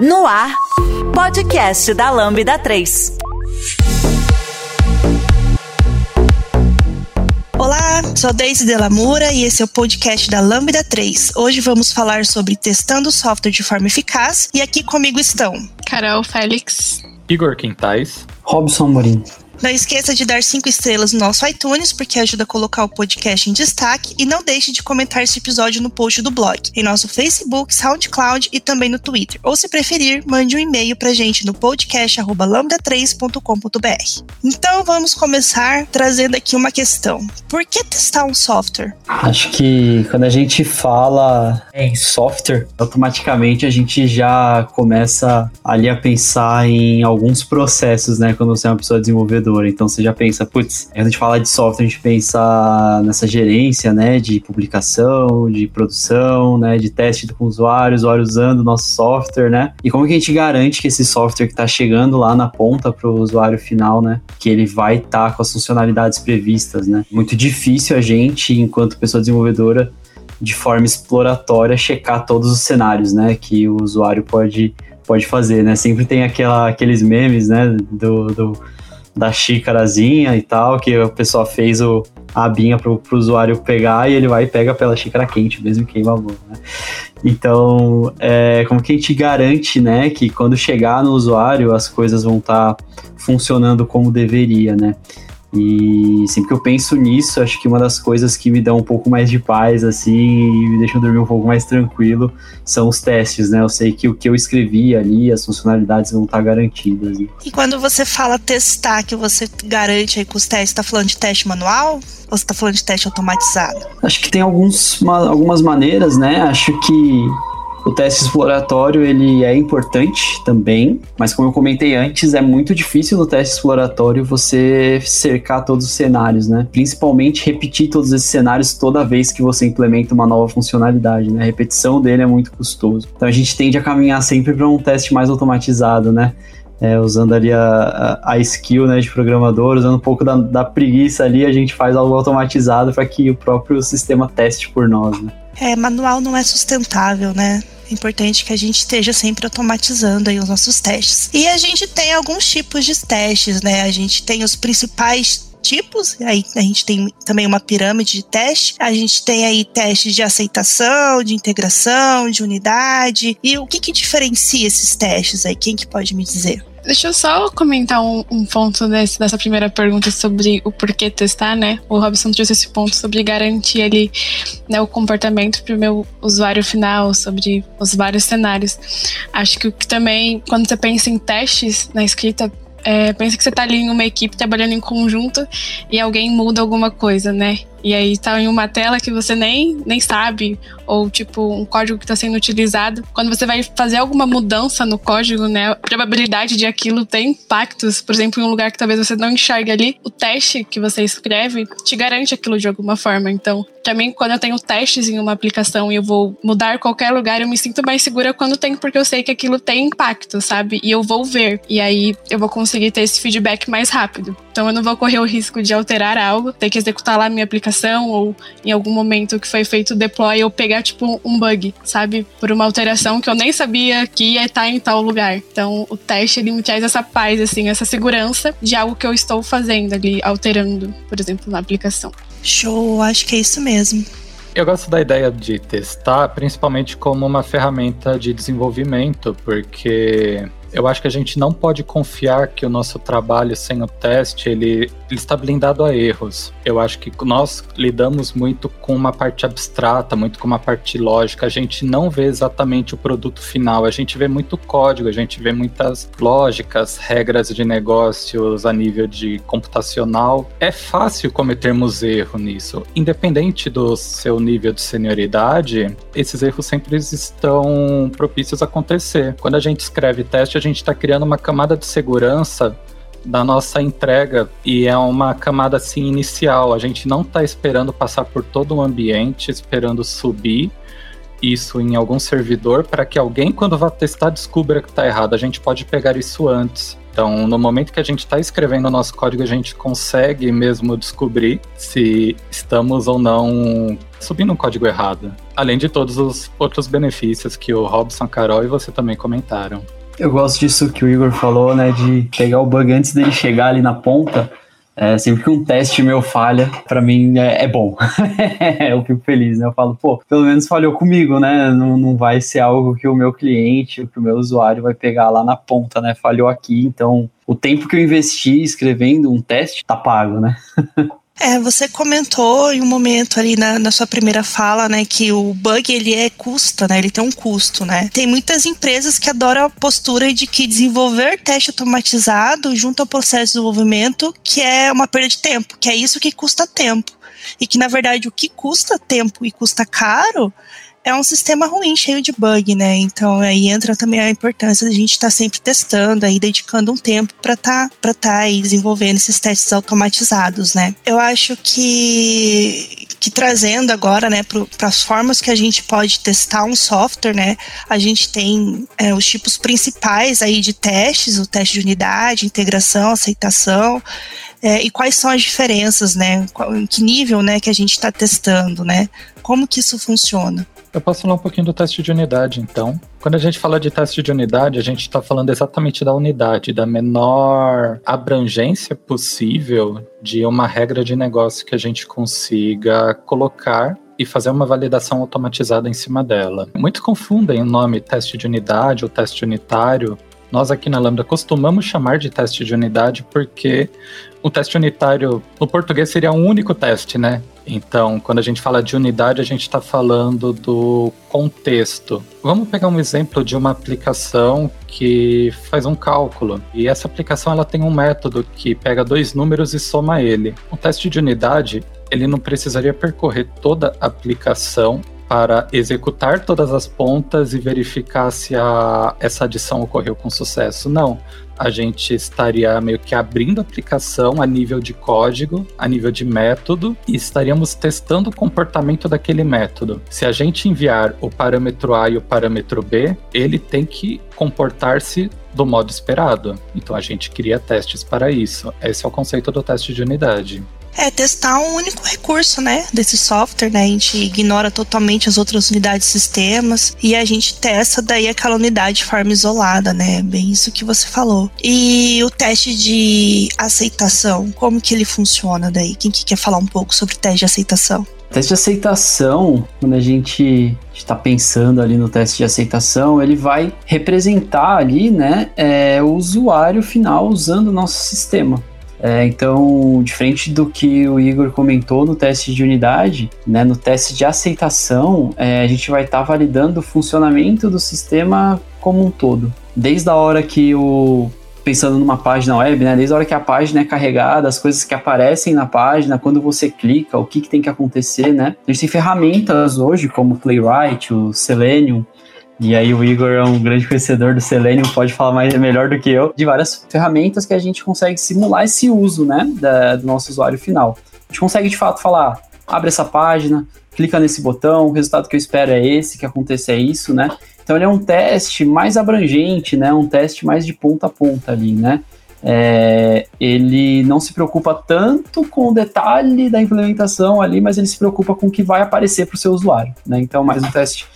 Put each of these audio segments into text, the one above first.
No ar, podcast da Lambda 3. Olá, sou Deise Delamura e esse é o podcast da Lambda 3. Hoje vamos falar sobre testando software de forma eficaz e aqui comigo estão Carol Félix, Igor Quintais, Robson Morim. Não esqueça de dar cinco estrelas no nosso iTunes, porque ajuda a colocar o podcast em destaque. E não deixe de comentar esse episódio no post do blog, em nosso Facebook, SoundCloud e também no Twitter. Ou, se preferir, mande um e-mail pra gente no podcast.lambda3.com.br. Então, vamos começar trazendo aqui uma questão. Por que testar um software? Acho que quando a gente fala em software, automaticamente a gente já começa ali a pensar em alguns processos, né? Quando você é uma pessoa desenvolvedora então você já pensa, putz, quando a gente fala de software, a gente pensa nessa gerência, né, de publicação, de produção, né, de teste com o usuário, o usuário usando o nosso software, né? E como que a gente garante que esse software que está chegando lá na ponta para o usuário final, né, que ele vai estar tá com as funcionalidades previstas, né? Muito difícil a gente, enquanto pessoa desenvolvedora, de forma exploratória, checar todos os cenários, né, que o usuário pode pode fazer, né? Sempre tem aquela, aqueles memes, né, do, do da xícarazinha e tal, que o pessoal fez o, a abinha pro, pro usuário pegar e ele vai e pega pela xícara quente, mesmo que queima a mão, né? Então, é, como que a gente garante, né, que quando chegar no usuário as coisas vão estar tá funcionando como deveria, né? E sempre que eu penso nisso, acho que uma das coisas que me dá um pouco mais de paz, assim, e me deixam dormir um pouco mais tranquilo, são os testes, né? Eu sei que o que eu escrevi ali, as funcionalidades vão estar garantidas. Né? E quando você fala testar, que você garante aí com os testes, tá falando de teste manual? Ou você tá falando de teste automatizado? Acho que tem alguns, algumas maneiras, né? Acho que o teste exploratório ele é importante também, mas como eu comentei antes, é muito difícil no teste exploratório você cercar todos os cenários, né? Principalmente repetir todos esses cenários toda vez que você implementa uma nova funcionalidade, né? A repetição dele é muito custoso. Então a gente tende a caminhar sempre para um teste mais automatizado, né? É, usando ali a, a, a, skill né, de programador, usando um pouco da, da preguiça ali, a gente faz algo automatizado para que o próprio sistema teste por nós. Né? É, manual não é sustentável, né? É importante que a gente esteja sempre automatizando aí os nossos testes. E a gente tem alguns tipos de testes, né? A gente tem os principais tipos. Aí a gente tem também uma pirâmide de teste. A gente tem aí testes de aceitação, de integração, de unidade. E o que, que diferencia esses testes aí? Quem que pode me dizer? Deixa eu só comentar um, um ponto desse, dessa primeira pergunta sobre o porquê testar, né? O Robson trouxe esse ponto sobre garantir ali né, o comportamento para o meu usuário final, sobre os vários cenários. Acho que que também, quando você pensa em testes na escrita, é, pensa que você está ali em uma equipe trabalhando em conjunto e alguém muda alguma coisa, né? E aí tá em uma tela que você nem, nem sabe, ou tipo um código que está sendo utilizado. Quando você vai fazer alguma mudança no código, né, a probabilidade de aquilo ter impactos, por exemplo, em um lugar que talvez você não enxergue ali, o teste que você escreve te garante aquilo de alguma forma. Então, para mim, quando eu tenho testes em uma aplicação e eu vou mudar qualquer lugar, eu me sinto mais segura quando tem, porque eu sei que aquilo tem impacto, sabe? E eu vou ver. E aí eu vou conseguir ter esse feedback mais rápido. Então eu não vou correr o risco de alterar algo, ter que executar lá minha aplicação ou em algum momento que foi feito o deploy eu pegar tipo um bug, sabe? Por uma alteração que eu nem sabia que ia estar em tal lugar. Então o teste ele me traz essa paz, assim, essa segurança de algo que eu estou fazendo ali, alterando, por exemplo, na aplicação. Show, acho que é isso mesmo. Eu gosto da ideia de testar, principalmente como uma ferramenta de desenvolvimento, porque eu acho que a gente não pode confiar que o nosso trabalho sem o teste ele, ele, está blindado a erros. Eu acho que nós lidamos muito com uma parte abstrata, muito com uma parte lógica. A gente não vê exatamente o produto final. A gente vê muito código, a gente vê muitas lógicas, regras de negócios a nível de computacional. É fácil cometermos erro nisso, independente do seu nível de senioridade. Esses erros sempre estão propícios a acontecer. Quando a gente escreve teste a gente está criando uma camada de segurança da nossa entrega e é uma camada assim inicial. A gente não está esperando passar por todo o ambiente, esperando subir isso em algum servidor para que alguém, quando vá testar, descubra que está errado. A gente pode pegar isso antes. Então, no momento que a gente está escrevendo o nosso código, a gente consegue mesmo descobrir se estamos ou não subindo um código errado. Além de todos os outros benefícios que o Robson, Carol e você também comentaram. Eu gosto disso que o Igor falou, né? De pegar o bug antes dele chegar ali na ponta. É, sempre que um teste meu falha, para mim é, é bom. eu fico feliz, né? Eu falo, pô, pelo menos falhou comigo, né? Não, não vai ser algo que o meu cliente, que o meu usuário vai pegar lá na ponta, né? Falhou aqui, então o tempo que eu investi escrevendo um teste tá pago, né? É, você comentou em um momento ali na, na, sua primeira fala, né, que o bug ele é custa, né, ele tem um custo, né. Tem muitas empresas que adoram a postura de que desenvolver teste automatizado junto ao processo de desenvolvimento, que é uma perda de tempo, que é isso que custa tempo. E que, na verdade, o que custa tempo e custa caro é um sistema ruim, cheio de bug, né? Então aí entra também a importância da gente estar tá sempre testando, aí dedicando um tempo para tá, para tá aí desenvolvendo esses testes automatizados, né? Eu acho que que trazendo agora, né, para as formas que a gente pode testar um software, né? A gente tem é, os tipos principais aí de testes, o teste de unidade, integração, aceitação. É, e quais são as diferenças, né? Em que nível, né, que a gente está testando, né? Como que isso funciona? Eu posso falar um pouquinho do teste de unidade, então. Quando a gente fala de teste de unidade, a gente está falando exatamente da unidade, da menor abrangência possível de uma regra de negócio que a gente consiga colocar e fazer uma validação automatizada em cima dela. Muitos confundem o nome teste de unidade ou teste unitário. Nós aqui na Lambda costumamos chamar de teste de unidade porque o teste unitário no português seria um único teste, né? Então, quando a gente fala de unidade, a gente está falando do contexto. Vamos pegar um exemplo de uma aplicação que faz um cálculo. E essa aplicação ela tem um método que pega dois números e soma ele. O teste de unidade, ele não precisaria percorrer toda a aplicação para executar todas as pontas e verificar se a, essa adição ocorreu com sucesso. Não. A gente estaria meio que abrindo a aplicação a nível de código, a nível de método, e estaríamos testando o comportamento daquele método. Se a gente enviar o parâmetro A e o parâmetro B, ele tem que comportar-se do modo esperado. Então a gente cria testes para isso. Esse é o conceito do teste de unidade. É testar um único recurso, né, desse software, né? A gente ignora totalmente as outras unidades de sistemas e a gente testa daí aquela unidade de forma isolada, né? Bem isso que você falou. E o teste de aceitação, como que ele funciona daí? Quem que quer falar um pouco sobre o teste de aceitação? teste de aceitação, quando a gente está pensando ali no teste de aceitação, ele vai representar ali, né, é, o usuário final usando o nosso sistema. É, então, diferente do que o Igor comentou no teste de unidade, né, no teste de aceitação, é, a gente vai estar tá validando o funcionamento do sistema como um todo. Desde a hora que o. Pensando numa página web, né? Desde a hora que a página é carregada, as coisas que aparecem na página, quando você clica, o que, que tem que acontecer, né? A gente tem ferramentas hoje, como o Playwright, o Selenium, e aí o Igor é um grande conhecedor do Selenium, pode falar mais melhor do que eu, de várias ferramentas que a gente consegue simular esse uso, né, da, do nosso usuário final. A gente consegue de fato falar, abre essa página, clica nesse botão, o resultado que eu espero é esse, que aconteça é isso, né? Então ele é um teste mais abrangente, né? Um teste mais de ponta a ponta ali, né? É, ele não se preocupa tanto com o detalhe da implementação ali, mas ele se preocupa com o que vai aparecer para o seu usuário, né? Então mais um teste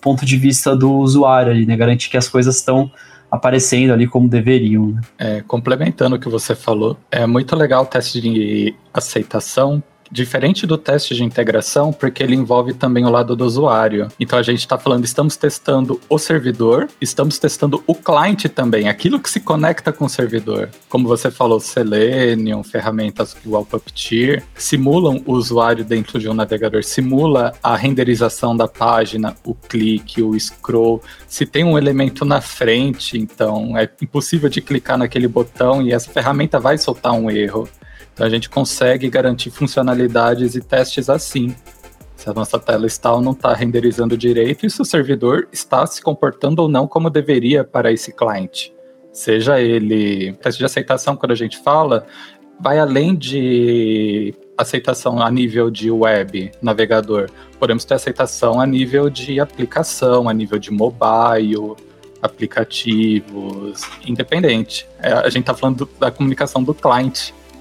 ponto de vista do usuário ali, né? Garantir que as coisas estão aparecendo ali como deveriam. Né? É, complementando o que você falou, é muito legal o teste de aceitação, diferente do teste de integração, porque ele envolve também o lado do usuário. Então a gente está falando, estamos testando o servidor, estamos testando o cliente também, aquilo que se conecta com o servidor. Como você falou, Selenium, ferramentas igual Puppeteer, simulam o usuário dentro de um navegador, simula a renderização da página, o clique, o scroll. Se tem um elemento na frente, então é impossível de clicar naquele botão e essa ferramenta vai soltar um erro. Então a gente consegue garantir funcionalidades e testes assim. Se a nossa tela está ou não está renderizando direito e se o servidor está se comportando ou não como deveria para esse cliente. Seja ele teste de aceitação, quando a gente fala, vai além de aceitação a nível de web, navegador. Podemos ter aceitação a nível de aplicação, a nível de mobile, aplicativos, independente. É, a gente está falando do, da comunicação do cliente.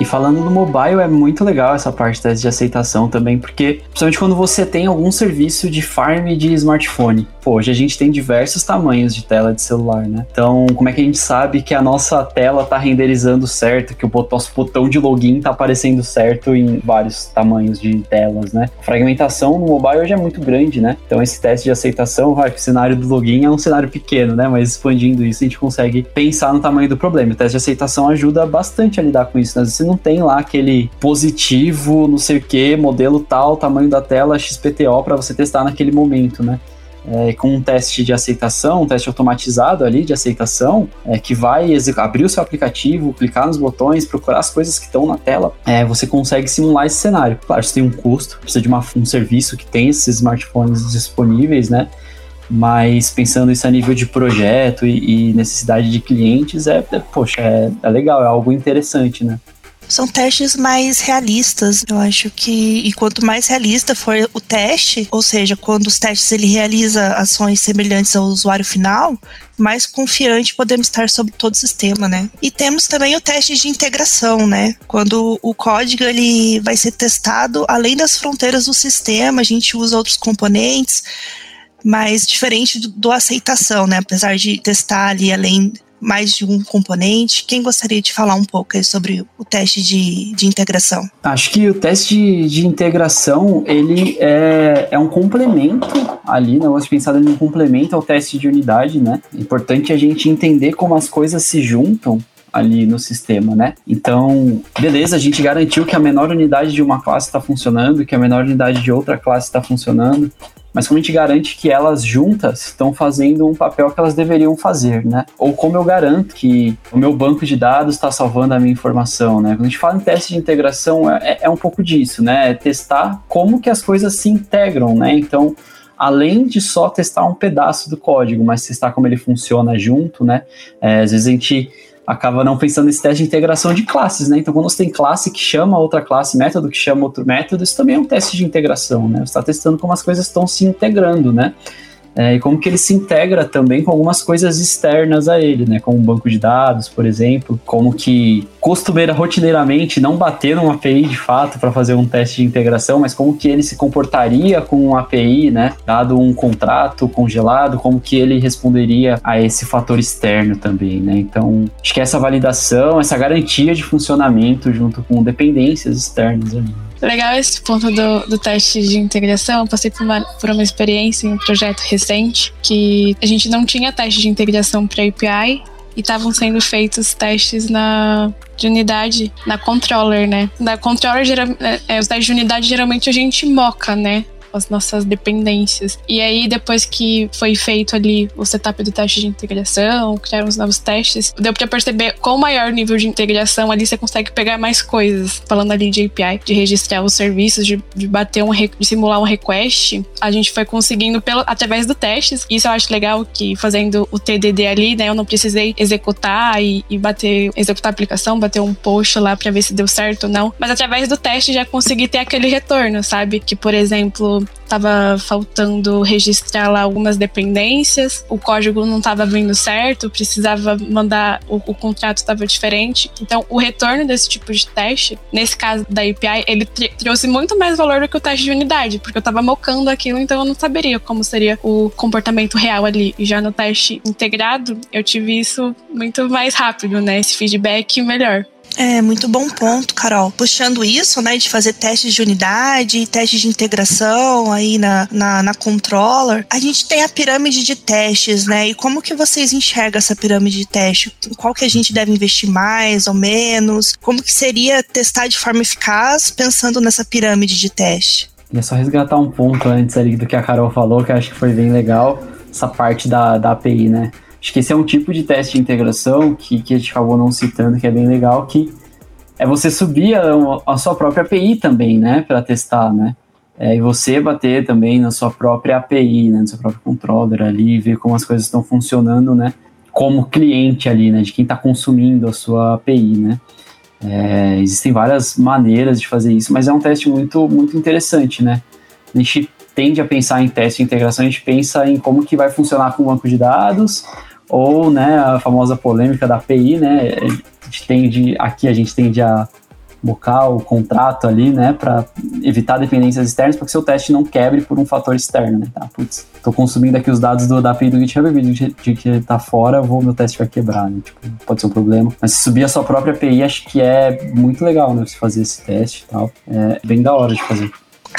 E falando do mobile, é muito legal essa parte de aceitação também, porque principalmente quando você tem algum serviço de farm de smartphone. Pô, hoje a gente tem diversos tamanhos de tela de celular, né? Então, como é que a gente sabe que a nossa tela tá renderizando certo, que o nosso botão de login tá aparecendo certo em vários tamanhos de telas, né? A fragmentação no mobile hoje é muito grande, né? Então, esse teste de aceitação, vai, o cenário do login é um cenário pequeno, né? Mas expandindo isso, a gente consegue pensar no tamanho do problema. O teste de aceitação ajuda bastante a lidar com isso, né? Você não tem lá aquele positivo, não sei o que, modelo tal, tamanho da tela, XPTO para você testar naquele momento, né? É, com um teste de aceitação, um teste automatizado ali de aceitação, é, que vai abrir o seu aplicativo, clicar nos botões, procurar as coisas que estão na tela, é, você consegue simular esse cenário. Claro, isso tem um custo, precisa de uma, um serviço que tem esses smartphones disponíveis, né? Mas pensando isso a nível de projeto e, e necessidade de clientes, é, é poxa, é, é legal, é algo interessante, né? São testes mais realistas. Eu acho que e quanto mais realista for o teste, ou seja, quando os testes ele realiza ações semelhantes ao usuário final, mais confiante podemos estar sobre todo o sistema, né? E temos também o teste de integração, né? Quando o código ele vai ser testado além das fronteiras do sistema, a gente usa outros componentes, mas diferente do, do aceitação, né? Apesar de testar ali além mais de um componente. Quem gostaria de falar um pouco sobre o teste de, de integração? Acho que o teste de, de integração, ele é, é um complemento ali, né? Gosto de pensar em um complemento ao teste de unidade, né? É importante a gente entender como as coisas se juntam ali no sistema, né? Então, beleza, a gente garantiu que a menor unidade de uma classe está funcionando, que a menor unidade de outra classe está funcionando, mas como a gente garante que elas juntas estão fazendo um papel que elas deveriam fazer, né? Ou como eu garanto que o meu banco de dados está salvando a minha informação, né? Quando a gente fala em teste de integração, é, é, é um pouco disso, né? É testar como que as coisas se integram, né? Então, além de só testar um pedaço do código, mas testar como ele funciona junto, né? É, às vezes a gente acaba não pensando nesse teste de integração de classes, né? Então, quando você tem classe que chama outra classe, método que chama outro método, isso também é um teste de integração, né? Você está testando como as coisas estão se integrando, né? É, e como que ele se integra também com algumas coisas externas a ele, né? Como um banco de dados, por exemplo, como que costumeira rotineiramente não bater numa API de fato para fazer um teste de integração, mas como que ele se comportaria com um API, né? Dado um contrato congelado, como que ele responderia a esse fator externo também, né? Então, acho que essa validação, essa garantia de funcionamento junto com dependências externas ali. Legal esse ponto do, do teste de integração. Eu passei por uma, por uma experiência em um projeto recente que a gente não tinha teste de integração para API e estavam sendo feitos testes na de unidade na controller, né? Na controller, é, é, os testes de unidade geralmente a gente moca, né? As nossas dependências. E aí, depois que foi feito ali o setup do teste de integração, criaram os novos testes, deu pra perceber com o maior nível de integração ali você consegue pegar mais coisas. Falando ali de API, de registrar os serviços, de, de bater um, de simular um request, a gente foi conseguindo pelo, através do testes. Isso eu acho legal que fazendo o TDD ali, né, eu não precisei executar e, e bater, executar a aplicação, bater um post lá pra ver se deu certo ou não. Mas através do teste já consegui ter aquele retorno, sabe? Que, por exemplo, tava faltando registrar lá algumas dependências, o código não estava vindo certo, precisava mandar, o, o contrato estava diferente. Então, o retorno desse tipo de teste, nesse caso da API, ele trouxe muito mais valor do que o teste de unidade, porque eu estava mocando aquilo, então eu não saberia como seria o comportamento real ali. E já no teste integrado, eu tive isso muito mais rápido, né? Esse feedback melhor. É, muito bom ponto, Carol. Puxando isso, né, de fazer testes de unidade, testes de integração aí na, na, na controller, a gente tem a pirâmide de testes, né? E como que vocês enxergam essa pirâmide de teste? Qual que a gente deve investir mais ou menos? Como que seria testar de forma eficaz pensando nessa pirâmide de teste? É só resgatar um ponto antes ali do que a Carol falou, que eu acho que foi bem legal, essa parte da, da API, né? Acho que esse é um tipo de teste de integração que, que a gente acabou não citando, que é bem legal, que é você subir a, a sua própria API também, né, para testar, né? É, e você bater também na sua própria API, né, no seu próprio controller ali, ver como as coisas estão funcionando, né, como cliente ali, né, de quem está consumindo a sua API, né. É, existem várias maneiras de fazer isso, mas é um teste muito, muito interessante, né. A gente tende a pensar em teste de integração, a gente pensa em como que vai funcionar com o banco de dados, ou, né, a famosa polêmica da API, né, a gente tende, aqui a gente tende a bocar o contrato ali, né, para evitar dependências externas, para que seu teste não quebre por um fator externo, né, tá? Putz, tô consumindo aqui os dados do, da API do GitHub, de, que tá fora, vou, meu teste vai quebrar, né, tipo, pode ser um problema. Mas se subir a sua própria API, acho que é muito legal, né, você fazer esse teste e tal, é bem da hora de fazer.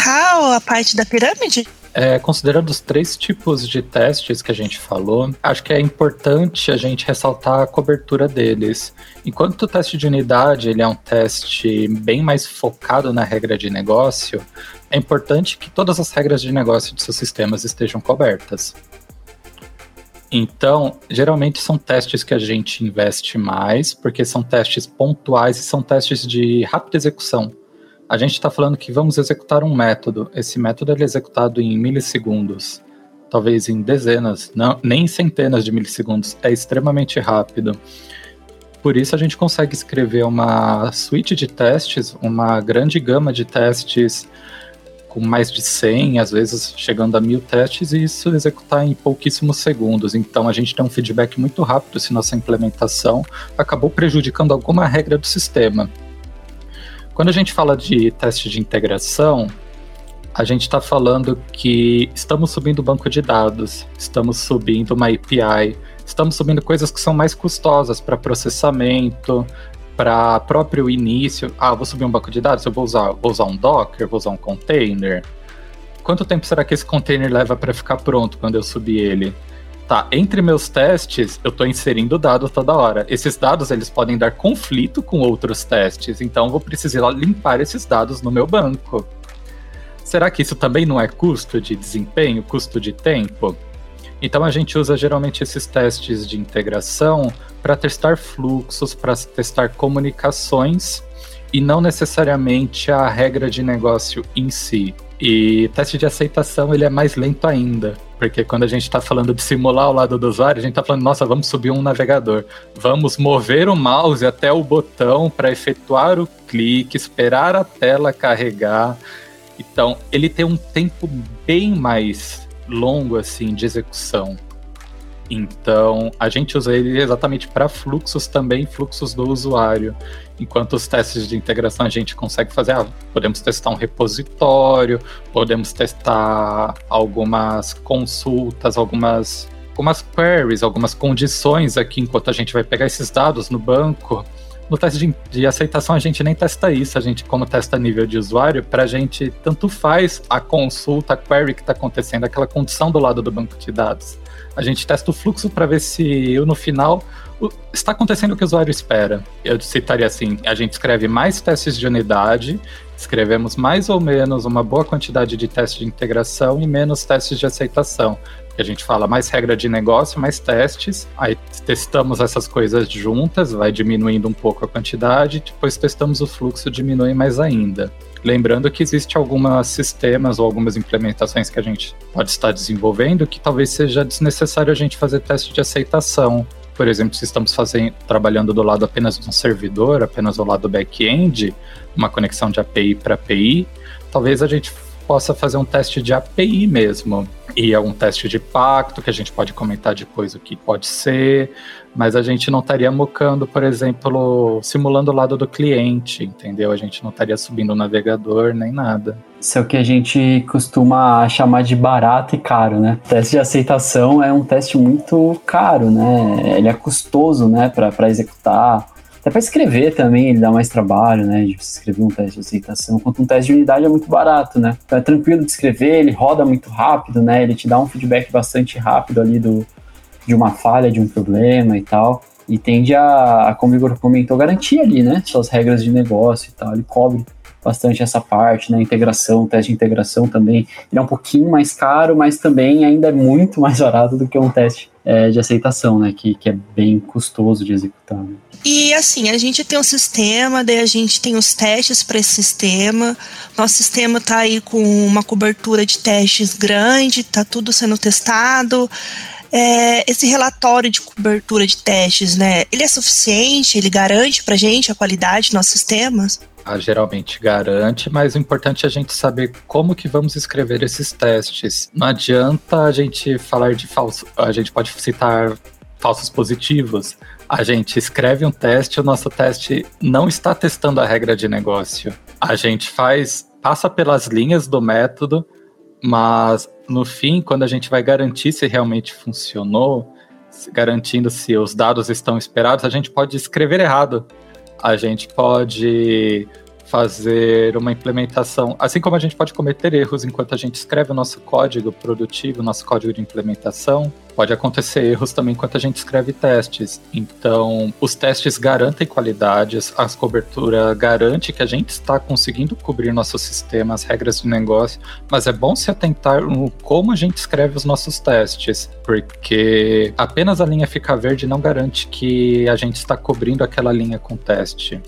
Ah, a parte da pirâmide? É, considerando os três tipos de testes que a gente falou, acho que é importante a gente ressaltar a cobertura deles. Enquanto o teste de unidade ele é um teste bem mais focado na regra de negócio, é importante que todas as regras de negócio de seus sistemas estejam cobertas. Então, geralmente são testes que a gente investe mais, porque são testes pontuais e são testes de rápida execução. A gente está falando que vamos executar um método. Esse método é executado em milissegundos, talvez em dezenas, não, nem em centenas de milissegundos. É extremamente rápido. Por isso a gente consegue escrever uma suite de testes, uma grande gama de testes com mais de 100, às vezes chegando a mil testes, e isso executar em pouquíssimos segundos. Então a gente tem um feedback muito rápido se nossa implementação acabou prejudicando alguma regra do sistema. Quando a gente fala de teste de integração, a gente está falando que estamos subindo banco de dados, estamos subindo uma API, estamos subindo coisas que são mais custosas para processamento, para próprio início. Ah, vou subir um banco de dados, eu vou usar, vou usar um Docker, vou usar um container. Quanto tempo será que esse container leva para ficar pronto quando eu subir ele? Tá, entre meus testes, eu estou inserindo dados toda hora. Esses dados, eles podem dar conflito com outros testes, então eu vou precisar limpar esses dados no meu banco. Será que isso também não é custo de desempenho, custo de tempo? Então a gente usa geralmente esses testes de integração para testar fluxos, para testar comunicações e não necessariamente a regra de negócio em si. E teste de aceitação ele é mais lento ainda, porque quando a gente está falando de simular o lado do usuário, a gente está falando, nossa, vamos subir um navegador, vamos mover o mouse até o botão para efetuar o clique, esperar a tela carregar. Então, ele tem um tempo bem mais longo assim de execução. Então, a gente usa ele exatamente para fluxos também, fluxos do usuário. Enquanto os testes de integração a gente consegue fazer, ah, podemos testar um repositório, podemos testar algumas consultas, algumas, algumas queries, algumas condições aqui enquanto a gente vai pegar esses dados no banco. No teste de, de aceitação a gente nem testa isso, a gente como testa nível de usuário, para a gente tanto faz a consulta, a query que está acontecendo, aquela condição do lado do banco de dados. A gente testa o fluxo para ver se no final está acontecendo o que o usuário espera. Eu citaria assim: a gente escreve mais testes de unidade, escrevemos mais ou menos uma boa quantidade de testes de integração e menos testes de aceitação. A gente fala mais regra de negócio, mais testes, aí testamos essas coisas juntas, vai diminuindo um pouco a quantidade, depois testamos o fluxo, diminui mais ainda. Lembrando que existe alguns sistemas ou algumas implementações que a gente pode estar desenvolvendo que talvez seja desnecessário a gente fazer teste de aceitação. Por exemplo, se estamos fazendo, trabalhando do lado apenas de um servidor, apenas do lado back-end, uma conexão de API para API, talvez a gente possa fazer um teste de API mesmo. E é um teste de pacto que a gente pode comentar depois o que pode ser, mas a gente não estaria mocando, por exemplo, simulando o lado do cliente, entendeu? A gente não estaria subindo o navegador nem nada. Isso é o que a gente costuma chamar de barato e caro, né? Teste de aceitação é um teste muito caro, né? Ele é custoso, né, para executar até para escrever também ele dá mais trabalho, né? De escrever um teste de aceitação, enquanto um teste de unidade é muito barato, né? Então é tranquilo de escrever, ele roda muito rápido, né? Ele te dá um feedback bastante rápido ali do, de uma falha, de um problema e tal. E tende a, como o Igor comentou, garantir ali, né? Suas regras de negócio e tal. Ele cobre bastante essa parte, né? Integração, teste de integração também. Ele é um pouquinho mais caro, mas também ainda é muito mais barato do que um teste é, de aceitação, né? Que, que é bem custoso de executar. Né? E assim, a gente tem um sistema, daí a gente tem os testes para esse sistema. Nosso sistema está aí com uma cobertura de testes grande, está tudo sendo testado. É, esse relatório de cobertura de testes, né? Ele é suficiente? Ele garante para gente a qualidade dos nossos sistemas? Geralmente garante, mas o importante é a gente saber como que vamos escrever esses testes. Não adianta a gente falar de falso, a gente pode citar falsos positivos. A gente escreve um teste, o nosso teste não está testando a regra de negócio. A gente faz, passa pelas linhas do método, mas no fim, quando a gente vai garantir se realmente funcionou, garantindo se os dados estão esperados, a gente pode escrever errado. A gente pode fazer uma implementação, assim como a gente pode cometer erros enquanto a gente escreve o nosso código produtivo, nosso código de implementação, pode acontecer erros também enquanto a gente escreve testes. Então, os testes garantem qualidades, a cobertura garante que a gente está conseguindo cobrir nosso sistema, as regras de negócio, mas é bom se atentar no como a gente escreve os nossos testes, porque apenas a linha ficar verde não garante que a gente está cobrindo aquela linha com teste.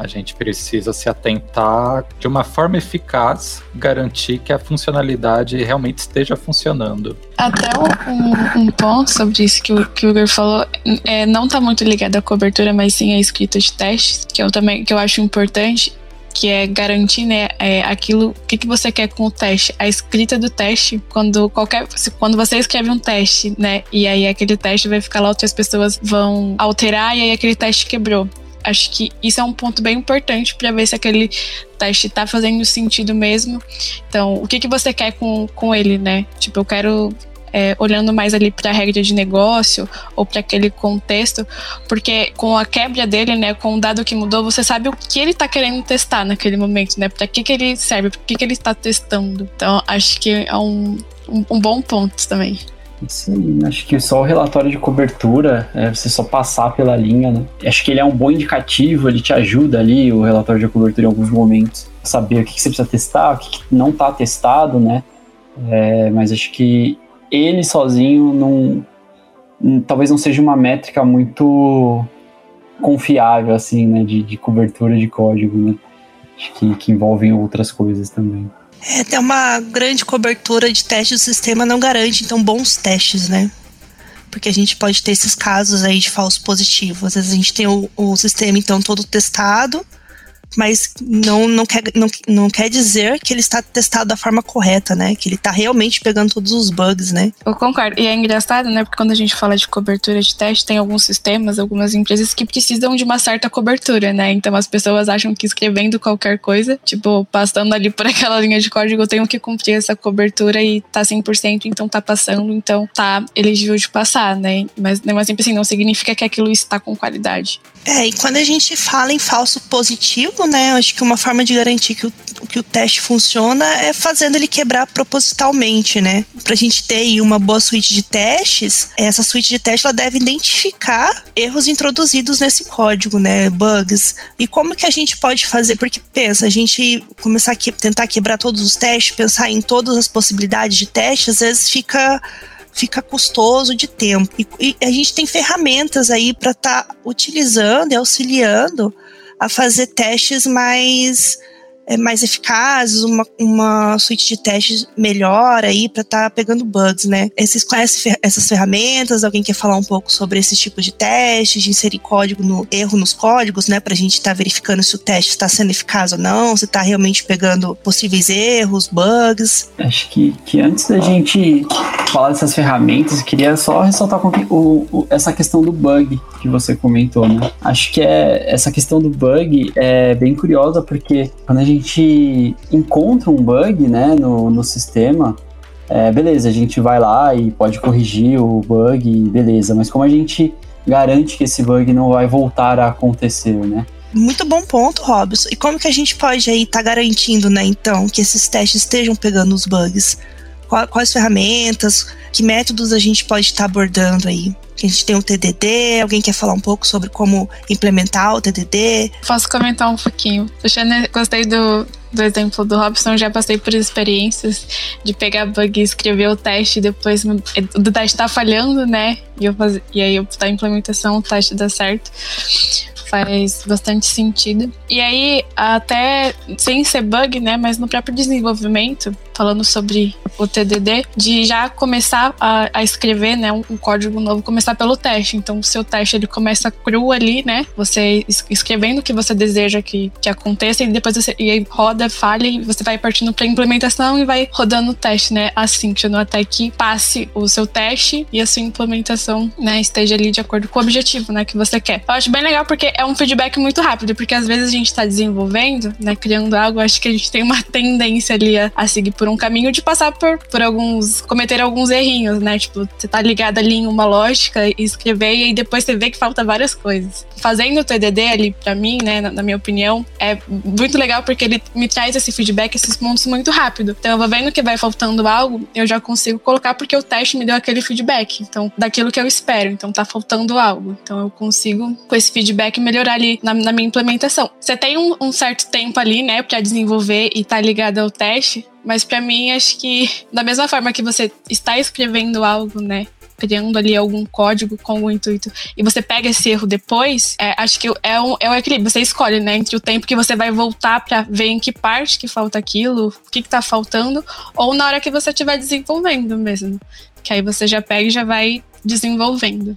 A gente precisa se atentar de uma forma eficaz, garantir que a funcionalidade realmente esteja funcionando. Até um, um ponto sobre isso que o, que o falou, é, não está muito ligado à cobertura, mas sim à escrita de testes, que eu também que eu acho importante, que é garantir né, é, aquilo que, que você quer com o teste. A escrita do teste, quando qualquer. Quando você escreve um teste, né? E aí aquele teste vai ficar lá, outras pessoas vão alterar e aí aquele teste quebrou acho que isso é um ponto bem importante para ver se aquele teste está fazendo sentido mesmo. Então, o que, que você quer com, com ele, né? Tipo, eu quero é, olhando mais ali para a regra de negócio ou para aquele contexto, porque com a quebra dele, né, com o dado que mudou, você sabe o que ele está querendo testar naquele momento, né? Para que, que ele serve, para que, que ele está testando. Então, acho que é um, um, um bom ponto também. Isso aí, acho que só o relatório de cobertura, é você só passar pela linha, né? Acho que ele é um bom indicativo, ele te ajuda ali, o relatório de cobertura em alguns momentos, saber o que, que você precisa testar, o que, que não está testado, né? É, mas acho que ele sozinho não, talvez não seja uma métrica muito confiável, assim, né? De, de cobertura de código, né? Acho que, que envolvem outras coisas também. É, ter uma grande cobertura de teste do sistema não garante, então, bons testes, né? Porque a gente pode ter esses casos aí de falso positivo. Às vezes a gente tem o, o sistema, então, todo testado, mas não, não, quer, não, não quer dizer que ele está testado da forma correta, né? Que ele está realmente pegando todos os bugs, né? Eu concordo. E é engraçado, né? Porque quando a gente fala de cobertura de teste, tem alguns sistemas, algumas empresas que precisam de uma certa cobertura, né? Então as pessoas acham que escrevendo qualquer coisa, tipo, passando ali por aquela linha de código, eu tenho que cumprir essa cobertura e tá 100%, então tá passando, então tá elegível de passar, né? Mas mesmo assim, assim, não significa que aquilo está com qualidade. É, e quando a gente fala em falso positivo, né? Acho que uma forma de garantir que o, que o teste funciona é fazendo ele quebrar propositalmente, né? Pra gente ter aí uma boa suíte de testes, essa suíte de testes ela deve identificar erros introduzidos nesse código, né? Bugs. E como que a gente pode fazer? Porque pensa, a gente começar a que, tentar quebrar todos os testes, pensar em todas as possibilidades de teste, às vezes fica fica custoso de tempo. E, e a gente tem ferramentas aí para estar tá utilizando e auxiliando a fazer testes mais mais eficazes, uma, uma suíte de testes melhor aí para estar tá pegando bugs, né? Vocês conhecem essas ferramentas? Alguém quer falar um pouco sobre esse tipo de testes, de inserir código no erro nos códigos, né? Para a gente estar tá verificando se o teste está sendo eficaz ou não, se está realmente pegando possíveis erros, bugs. Acho que, que antes da gente falar dessas ferramentas, eu queria só ressaltar o, o, essa questão do bug que você comentou, né? Acho que é essa questão do bug é bem curiosa porque quando a gente gente encontra um bug né, no, no sistema, é, beleza, a gente vai lá e pode corrigir o bug, beleza, mas como a gente garante que esse bug não vai voltar a acontecer, né? Muito bom ponto, Robson. E como que a gente pode aí estar tá garantindo, né, então, que esses testes estejam pegando os bugs? Quais ferramentas, que métodos a gente pode estar tá abordando aí? a gente tem o TDD. Alguém quer falar um pouco sobre como implementar o TDD? Posso comentar um pouquinho. Eu gostei do, do exemplo do Robson, já passei por experiências de pegar bug e escrever o teste depois o teste tá falhando, né? E, eu faz, e aí da implementação o teste dá certo faz bastante sentido. E aí, até sem ser bug, né, mas no próprio desenvolvimento, falando sobre o TDD, de já começar a, a escrever, né, um, um, código novo, começar pelo teste. Então, o seu teste ele começa cru ali, né, você escrevendo o que você deseja que, que aconteça e depois você e roda, falha e você vai partindo para implementação e vai rodando o teste, né, assíncrono até que passe o seu teste e a sua implementação, né, esteja ali de acordo com o objetivo, né, que você quer. Eu acho bem legal porque é um feedback muito rápido, porque às vezes a gente está desenvolvendo, né, criando algo, acho que a gente tem uma tendência ali a, a, seguir por um caminho de passar por, por alguns, cometer alguns errinhos, né, tipo, você tá ligado ali em uma lógica e escrever e aí depois você vê que falta várias coisas. Fazendo o TDD ali, para mim, né, na, na, minha opinião, é muito legal porque ele me traz esse feedback, esses pontos muito rápido. Então eu vou vendo que vai faltando algo, eu já consigo colocar porque o teste me deu aquele feedback, então, daquilo que eu espero, então tá faltando algo. Então eu consigo, com esse feedback, melhorar ali na, na minha implementação. Você tem um, um, certo tempo ali, né, para desenvolver e tá ligado ao teste, mas para mim acho que da mesma forma que você está escrevendo algo, né, criando ali algum código com o intuito e você pega esse erro depois, é, acho que é um, é um equilíbrio. Você escolhe, né, entre o tempo que você vai voltar para ver em que parte que falta aquilo, o que, que tá faltando, ou na hora que você estiver desenvolvendo mesmo. Que aí você já pega e já vai desenvolvendo.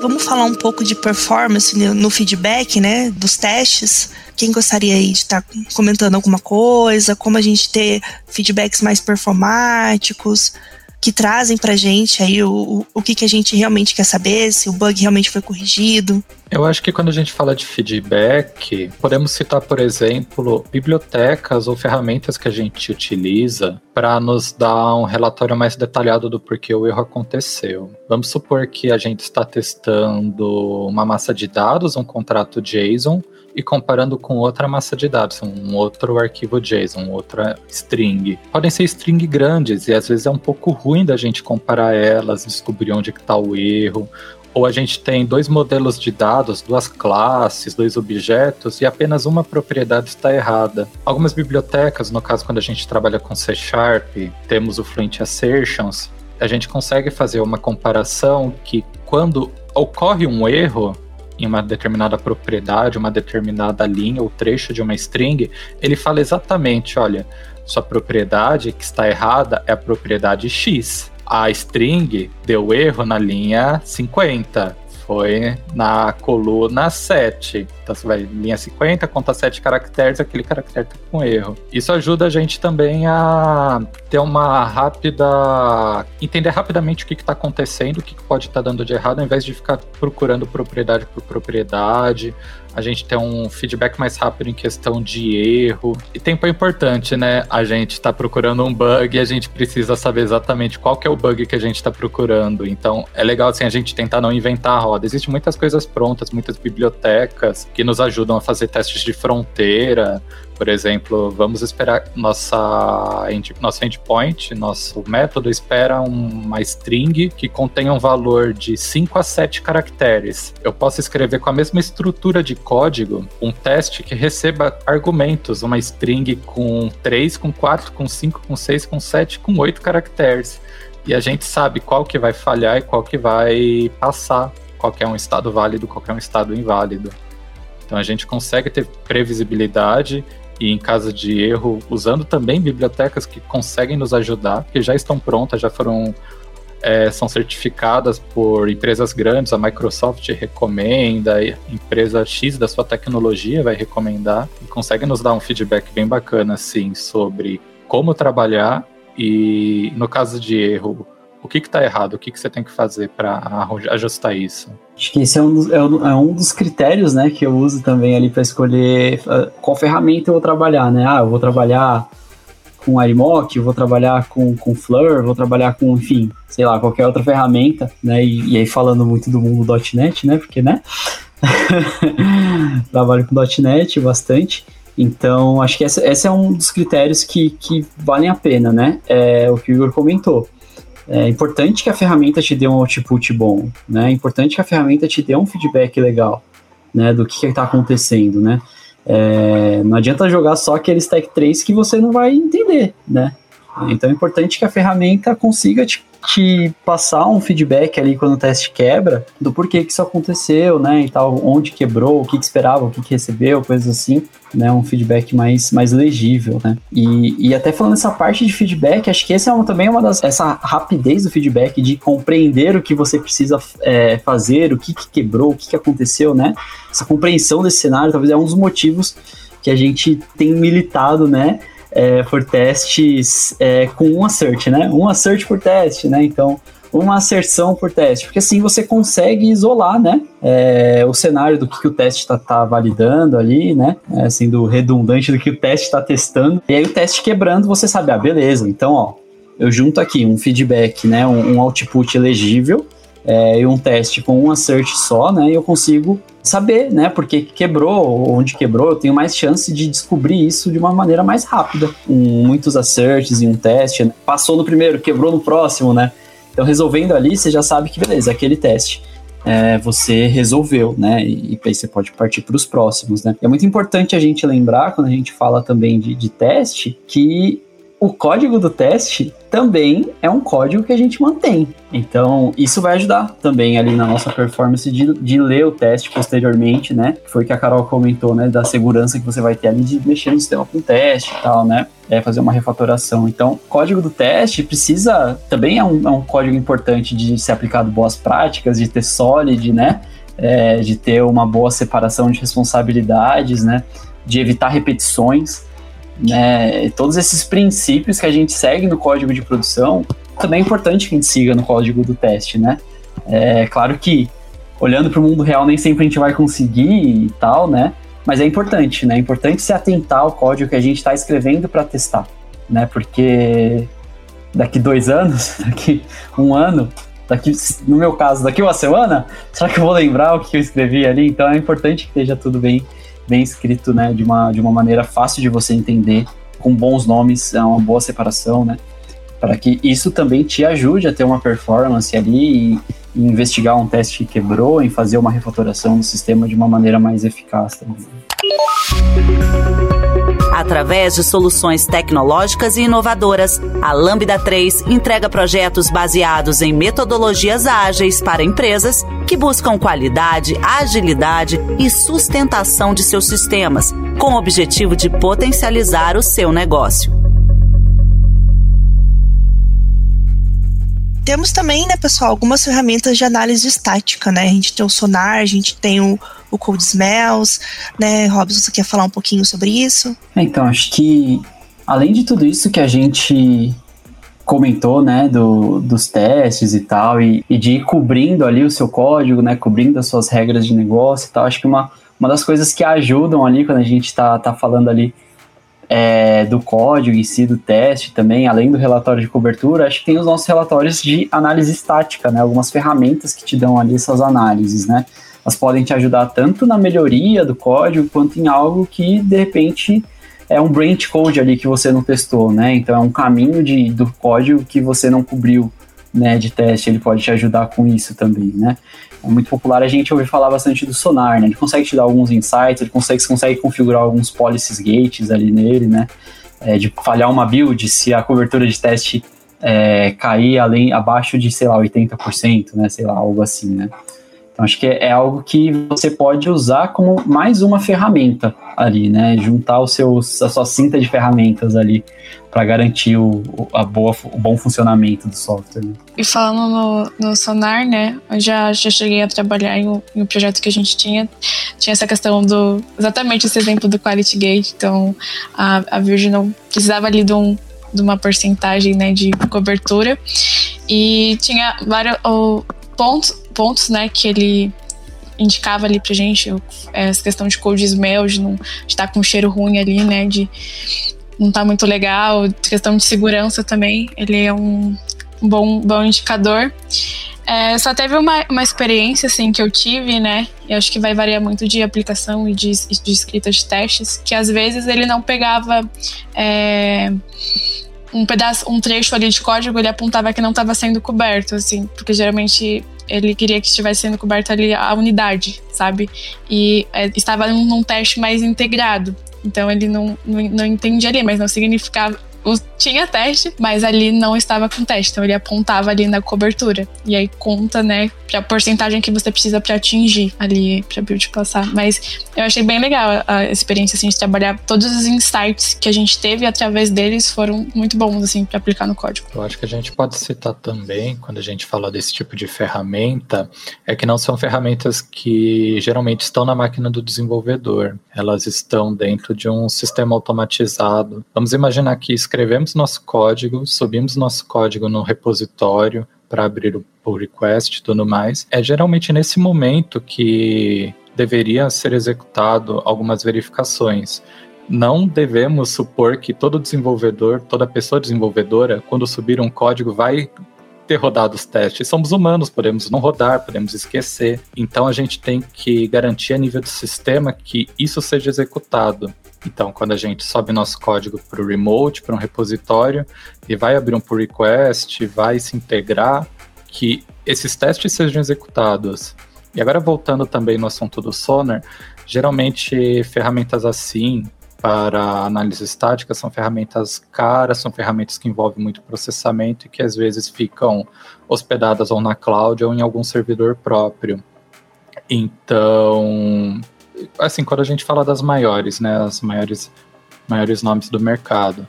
Vamos falar um pouco de performance no feedback, né, dos testes. Quem gostaria aí de estar tá comentando alguma coisa? Como a gente ter feedbacks mais performáticos? Que trazem pra gente aí o, o que, que a gente realmente quer saber, se o bug realmente foi corrigido. Eu acho que quando a gente fala de feedback, podemos citar, por exemplo, bibliotecas ou ferramentas que a gente utiliza para nos dar um relatório mais detalhado do porquê o erro aconteceu. Vamos supor que a gente está testando uma massa de dados, um contrato JSON, e comparando com outra massa de dados, um outro arquivo JSON, outra string. Podem ser string grandes e às vezes é um pouco ruim da gente comparar elas, descobrir onde está o erro. Ou a gente tem dois modelos de dados, duas classes, dois objetos e apenas uma propriedade está errada. Algumas bibliotecas, no caso quando a gente trabalha com C Sharp, temos o Fluent Assertions, a gente consegue fazer uma comparação que quando ocorre um erro, em uma determinada propriedade, uma determinada linha ou trecho de uma string, ele fala exatamente, olha, sua propriedade que está errada é a propriedade X. A string deu erro na linha 50 foi na coluna 7. Então você vai linha 50, conta 7 caracteres, aquele caractere tá com erro. Isso ajuda a gente também a ter uma rápida. entender rapidamente o que está acontecendo, o que, que pode estar tá dando de errado, ao invés de ficar procurando propriedade por propriedade, a gente ter um feedback mais rápido em questão de erro. E tempo é importante, né? A gente está procurando um bug e a gente precisa saber exatamente qual que é o bug que a gente está procurando. Então, é legal assim a gente tentar não inventar a roda. Existem muitas coisas prontas, muitas bibliotecas que nos ajudam a fazer testes de fronteira, por exemplo, vamos esperar nossa end, nosso endpoint, nosso método espera uma string que contém um valor de 5 a 7 caracteres. Eu posso escrever com a mesma estrutura de código um teste que receba argumentos, uma string com 3, com 4, com 5, com 6, com 7, com 8 caracteres. E a gente sabe qual que vai falhar e qual que vai passar, qual que é um estado válido, qual que é um estado inválido. Então a gente consegue ter previsibilidade e em caso de erro, usando também bibliotecas que conseguem nos ajudar, que já estão prontas, já foram é, são certificadas por empresas grandes, a Microsoft recomenda, a empresa X da sua tecnologia vai recomendar, e consegue nos dar um feedback bem bacana assim sobre como trabalhar e no caso de erro, o que está errado, o que, que você tem que fazer para ajustar isso. Acho que esse é um, dos, é, um, é dos critérios, né, que eu uso também ali para escolher ah, qual ferramenta eu vou trabalhar, né? Ah, eu vou trabalhar com Arimoc, vou trabalhar com, com Fleur, vou trabalhar com, enfim, sei lá, qualquer outra ferramenta, né? E, e aí falando muito do mundo .NET, né? Porque, né? Trabalho com .NET bastante. Então, acho que esse é um dos critérios que, que valem a pena, né? É o que o Igor comentou. É importante que a ferramenta te dê um output bom, né? É importante que a ferramenta te dê um feedback legal, né? Do que está acontecendo, né? É, não adianta jogar só aquele stack 3 que você não vai entender, né? Então é importante que a ferramenta consiga te te passar um feedback ali quando o teste quebra, do porquê que isso aconteceu, né, e tal, onde quebrou, o que, que esperava, o que, que recebeu, coisas assim, né, um feedback mais, mais legível, né. E, e até falando essa parte de feedback, acho que essa é uma, também uma das, essa rapidez do feedback, de compreender o que você precisa é, fazer, o que, que quebrou, o que, que aconteceu, né, essa compreensão desse cenário talvez é um dos motivos que a gente tem militado, né, é, por testes é, com um assert, né? Um assert por teste, né? Então, uma asserção por teste, porque assim você consegue isolar, né, é, o cenário do que, que o teste está tá validando ali, né, é, sendo redundante do que o teste está testando, e aí o teste quebrando, você sabe, ah, beleza, então, ó, eu junto aqui um feedback, né, um, um output legível, é, e um teste com um assert só, né, e eu consigo saber, né, porque quebrou, onde quebrou, eu tenho mais chance de descobrir isso de uma maneira mais rápida, com muitos asserts e um teste, né? passou no primeiro, quebrou no próximo, né, então resolvendo ali, você já sabe que beleza, aquele teste. É, você resolveu, né? E, e aí você pode partir para os próximos, né? é muito importante a gente lembrar, quando a gente fala também de, de teste, que o código do teste também é um código que a gente mantém. Então, isso vai ajudar também ali na nossa performance de, de ler o teste posteriormente, né? Foi que a Carol comentou, né? Da segurança que você vai ter ali de mexer no sistema com teste e tal, né? É fazer uma refatoração. Então, código do teste precisa. Também é um, é um código importante de ser aplicado boas práticas, de ter solid, né? É, de ter uma boa separação de responsabilidades, né? De evitar repetições né, todos esses princípios que a gente segue no código de produção, também é importante que a gente siga no código do teste, né? É claro que olhando para o mundo real nem sempre a gente vai conseguir e tal, né? Mas é importante, né? É importante se atentar ao código que a gente está escrevendo para testar, né? Porque daqui dois anos, daqui um ano, daqui, no meu caso, daqui uma semana, será que eu vou lembrar o que eu escrevi ali? Então é importante que esteja tudo bem bem escrito, né, de uma, de uma maneira fácil de você entender, com bons nomes, é uma boa separação, né, para que isso também te ajude a ter uma performance ali e, e investigar um teste que quebrou, em fazer uma refatoração do sistema de uma maneira mais eficaz também. Através de soluções tecnológicas e inovadoras, a Lambda 3 entrega projetos baseados em metodologias ágeis para empresas que buscam qualidade, agilidade e sustentação de seus sistemas, com o objetivo de potencializar o seu negócio. Temos também, né, pessoal, algumas ferramentas de análise estática, né? A gente tem o Sonar, a gente tem o, o Code Smells, né? Robson, você quer falar um pouquinho sobre isso? É, então, acho que além de tudo isso que a gente comentou, né, do, dos testes e tal, e, e, de ir cobrindo ali o seu código, né, cobrindo as suas regras de negócio e tal, acho que uma, uma das coisas que ajudam ali quando a gente está tá falando ali é, do código em si, do teste também, além do relatório de cobertura, acho que tem os nossos relatórios de análise estática, né? Algumas ferramentas que te dão ali essas análises, né? Elas podem te ajudar tanto na melhoria do código, quanto em algo que, de repente, é um branch code ali que você não testou, né? Então é um caminho de, do código que você não cobriu, né, de teste, ele pode te ajudar com isso também, né? é muito popular a gente ouvir falar bastante do Sonar, né? Ele consegue te dar alguns insights, ele consegue, consegue configurar alguns policies gates ali nele, né? É, de falhar uma build se a cobertura de teste é, cair além, abaixo de, sei lá, 80%, né? Sei lá, algo assim, né? Então acho que é, é algo que você pode usar como mais uma ferramenta ali, né? Juntar o seu, a sua cinta de ferramentas ali para garantir o, a boa, o bom funcionamento do software. Né? E falando no, no, Sonar, né? Eu já, já cheguei a trabalhar em um, em um, projeto que a gente tinha. Tinha essa questão do. Exatamente esse exemplo do Quality Gate. Então, a, a Virgin não precisava ali de, um, de uma porcentagem né, de cobertura. E tinha vários pontos, pontos né, que ele indicava ali pra gente essa questão de cold smell, de não estar tá com um cheiro ruim ali, né? De não tá muito legal, questão de segurança também, ele é um bom, bom indicador. É, só teve uma, uma experiência assim que eu tive, né? E acho que vai variar muito de aplicação e de, de escrita de testes, que às vezes ele não pegava é, um pedaço, um trecho ali de código, ele apontava que não estava sendo coberto, assim, porque geralmente ele queria que estivesse sendo coberta ali a unidade, sabe? E é, estava num, teste mais integrado. Então ele não, não, não entendia ali, mas não significava tinha teste, mas ali não estava com teste, então ele apontava ali na cobertura. E aí conta, né, a porcentagem que você precisa para atingir ali, pra build passar. Mas eu achei bem legal a experiência, assim, de trabalhar. Todos os insights que a gente teve através deles foram muito bons, assim, para aplicar no código. Eu acho que a gente pode citar também, quando a gente fala desse tipo de ferramenta, é que não são ferramentas que geralmente estão na máquina do desenvolvedor. Elas estão dentro de um sistema automatizado. Vamos imaginar que escrevemos nosso código, subimos nosso código no repositório para abrir o pull request e tudo mais. É geralmente nesse momento que deveria ser executado algumas verificações. Não devemos supor que todo desenvolvedor, toda pessoa desenvolvedora, quando subir um código, vai ter rodado os testes. Somos humanos, podemos não rodar, podemos esquecer. Então a gente tem que garantir a nível do sistema que isso seja executado. Então, quando a gente sobe nosso código para o remote, para um repositório, e vai abrir um pull request, vai se integrar, que esses testes sejam executados. E agora, voltando também no assunto do Sonar, geralmente ferramentas assim, para análise estática, são ferramentas caras, são ferramentas que envolvem muito processamento e que às vezes ficam hospedadas ou na cloud ou em algum servidor próprio. Então, assim, quando a gente fala das maiores, né, as maiores, maiores nomes do mercado,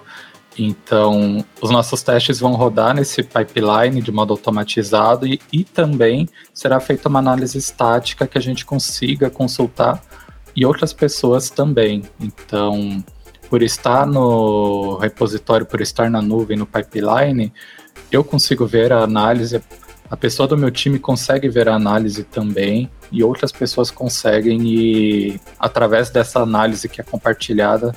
então os nossos testes vão rodar nesse pipeline de modo automatizado e, e também será feita uma análise estática que a gente consiga consultar e outras pessoas também. Então, por estar no repositório, por estar na nuvem, no pipeline, eu consigo ver a análise, a pessoa do meu time consegue ver a análise também, e outras pessoas conseguem e através dessa análise que é compartilhada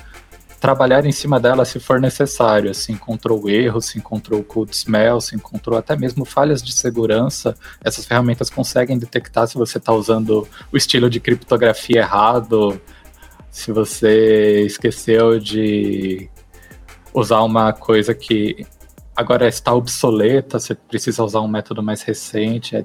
trabalhar em cima dela se for necessário, se encontrou erro, se encontrou code smell, se encontrou até mesmo falhas de segurança, essas ferramentas conseguem detectar se você está usando o estilo de criptografia errado, se você esqueceu de usar uma coisa que agora está obsoleta, você precisa usar um método mais recente, é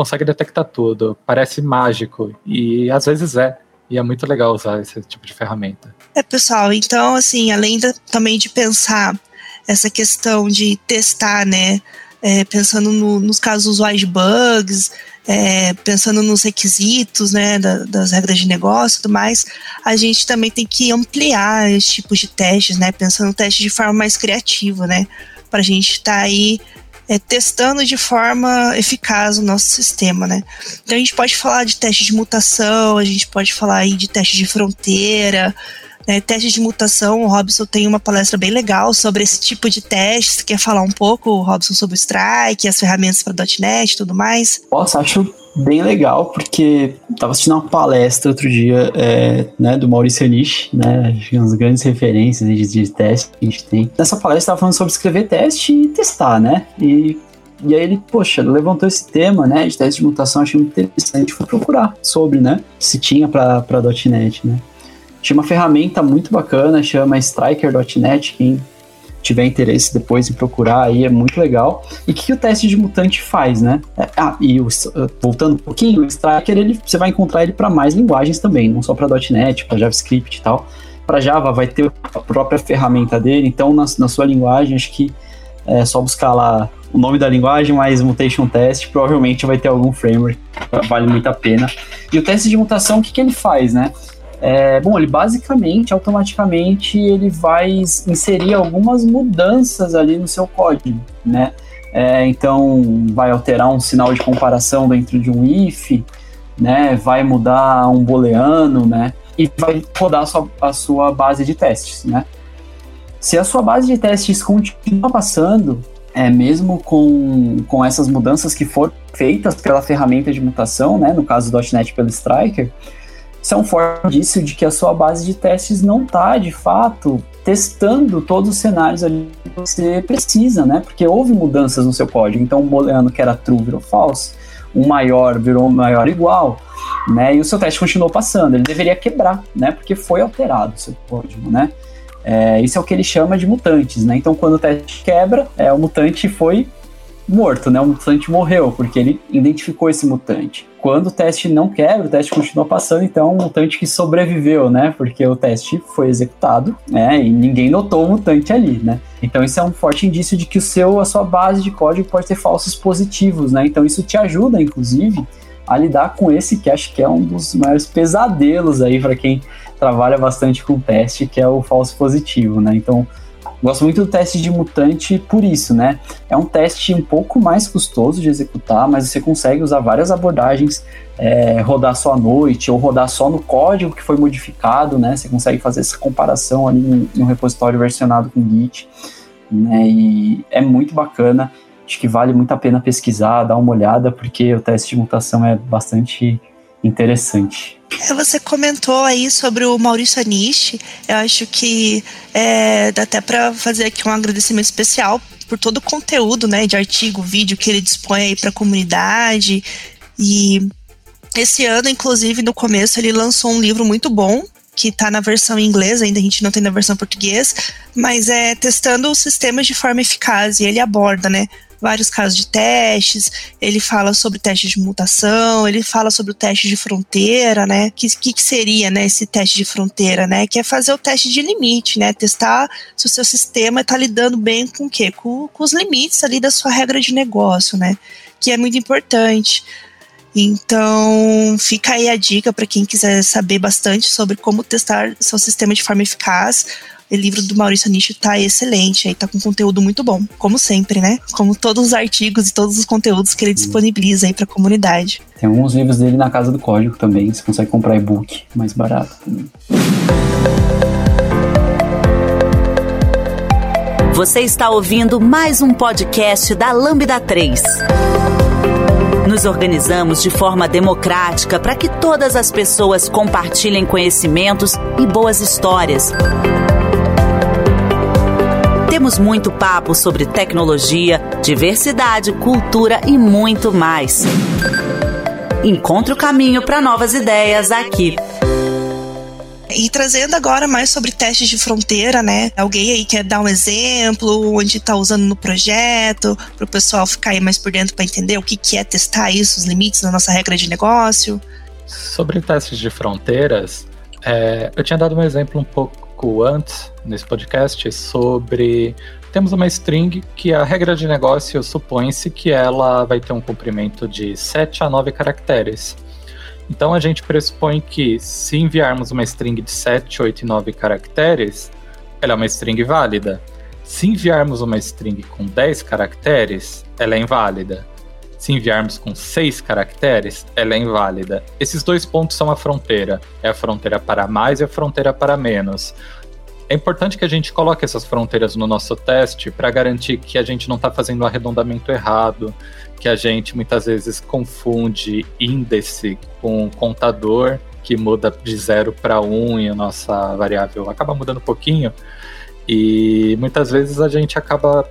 consegue detectar tudo. Parece mágico. E às vezes é. E é muito legal usar esse tipo de ferramenta. É, pessoal, então, assim, além também de pensar essa questão de testar, né? É, pensando no, nos casos usuais de bugs, é, pensando nos requisitos, né, da, das regras de negócio e tudo mais, a gente também tem que ampliar os tipos de testes, né, pensando no teste de forma mais criativa, né, para a gente estar tá aí é, testando de forma eficaz o nosso sistema, né? Então a gente pode falar de teste de mutação, a gente pode falar aí de teste de fronteira, né? Teste de mutação, o Robson tem uma palestra bem legal sobre esse tipo de teste. Você quer falar um pouco, Robson, sobre o Strike, as ferramentas para .NET e tudo mais? Nossa, acho bem legal, porque estava assistindo uma palestra outro dia é, né, do Maurício Nish, né, umas grandes referências de, de teste que a gente tem. Nessa palestra estava falando sobre escrever teste e testar, né, e e aí ele, poxa, levantou esse tema, né, de teste de mutação, achei muito interessante, fui procurar sobre, né, se tinha para .NET, né. Tinha uma ferramenta muito bacana, chama Striker.net, quem tiver interesse depois em procurar aí, é muito legal. E o que, que o teste de mutante faz, né? É, ah, e o, voltando um pouquinho, o Striker, ele, você vai encontrar ele para mais linguagens também, não só para .NET, para JavaScript e tal. Para Java vai ter a própria ferramenta dele, então na, na sua linguagem, acho que é só buscar lá o nome da linguagem mais mutation test, provavelmente vai ter algum framework, vale muito a pena. E o teste de mutação, o que, que ele faz, né? É, bom, ele basicamente, automaticamente, ele vai inserir algumas mudanças ali no seu código, né? É, então, vai alterar um sinal de comparação dentro de um if, né? Vai mudar um booleano, né? E vai rodar a sua, a sua base de testes, né? Se a sua base de testes continua passando, é, mesmo com, com essas mudanças que foram feitas pela ferramenta de mutação, né? No caso do .NET pelo Striker, Isso é forte indício de que a sua base de testes não está, de fato, testando todos os cenários ali que você precisa, né? Porque houve mudanças no seu código. Então, um booleano que era true virou false, um maior virou maior igual, né? E o seu teste continuou passando. Ele deveria quebrar, né? Porque foi alterado o seu código, né? É, isso é o que ele chama de mutantes, né? Então, quando o teste quebra, é, o mutante foi morto, né? O mutante morreu, porque ele identificou esse mutante. Quando o teste não quebra, o teste continua passando, então é um mutante que sobreviveu, né? Porque o teste foi executado, né? E ninguém notou o mutante ali, né? Então isso é um forte indício de que o seu, a sua base de código pode ter falsos positivos, né? Então isso te ajuda, inclusive, a lidar com esse que acho que é um dos maiores pesadelos aí para quem trabalha bastante com teste, que é o falso positivo, né? Então, Gosto muito do teste de mutante por isso, né? É um teste um pouco mais custoso de executar, mas você consegue usar várias abordagens, é, rodar só à noite ou rodar só no código que foi modificado, né? Você consegue fazer essa comparação ali em um repositório versionado com Git, né? E é muito bacana. Acho que vale muito a pena pesquisar, dar uma olhada, porque o teste de mutação é bastante interessante. É, você comentou aí sobre o Maurício Anishi. Eu acho que é, dá até para fazer aqui um agradecimento especial por todo o conteúdo, né, de artigo, vídeo que ele dispõe aí para a comunidade. E esse ano, inclusive, no começo, ele lançou um livro muito bom que está na versão em inglês, ainda a gente não tem na versão português, mas é testando os sistemas de forma eficaz e ele aborda, né, vários casos de testes, ele fala sobre testes de mutação, ele fala sobre o teste de fronteira, né? Que, que, que seria, né, esse teste de fronteira, né? Que é fazer o teste de limite, né? Testar se o seu sistema está lidando bem com o quê? Com, com os limites ali da sua regra de negócio, né? Que é muito importante. Então, fica aí a dica para quem quiser saber bastante sobre como testar seu sistema de forma eficaz. O livro do Maurício Nicho tá excelente, aí tá com conteúdo muito bom, como sempre, né? Como todos os artigos e todos os conteúdos que ele disponibiliza aí para a comunidade. Tem alguns livros dele na Casa do Código também, você consegue comprar e-book mais barato também. Você está ouvindo mais um podcast da Lambda 3. Nos organizamos de forma democrática para que todas as pessoas compartilhem conhecimentos e boas histórias temos muito papo sobre tecnologia, diversidade, cultura e muito mais. Encontre o caminho para novas ideias aqui. E trazendo agora mais sobre testes de fronteira, né? Alguém aí quer dar um exemplo, onde está usando no projeto, para o pessoal ficar aí mais por dentro para entender o que, que é testar isso, os limites da nossa regra de negócio? Sobre testes de fronteiras, é, eu tinha dado um exemplo um pouco pouco antes, nesse podcast, sobre. Temos uma string que a regra de negócio supõe-se que ela vai ter um comprimento de 7 a 9 caracteres. Então a gente pressupõe que se enviarmos uma string de 7, 8 e 9 caracteres, ela é uma string válida. Se enviarmos uma string com 10 caracteres, ela é inválida. Se enviarmos com 6 caracteres, ela é inválida. Esses dois pontos são a fronteira. É a fronteira para mais e a fronteira para menos. É importante que a gente coloque essas fronteiras no nosso teste para garantir que a gente não está fazendo um arredondamento errado, que a gente muitas vezes confunde índice com contador, que muda de 0 para 1 um, e a nossa variável acaba mudando um pouquinho. E muitas vezes a gente acaba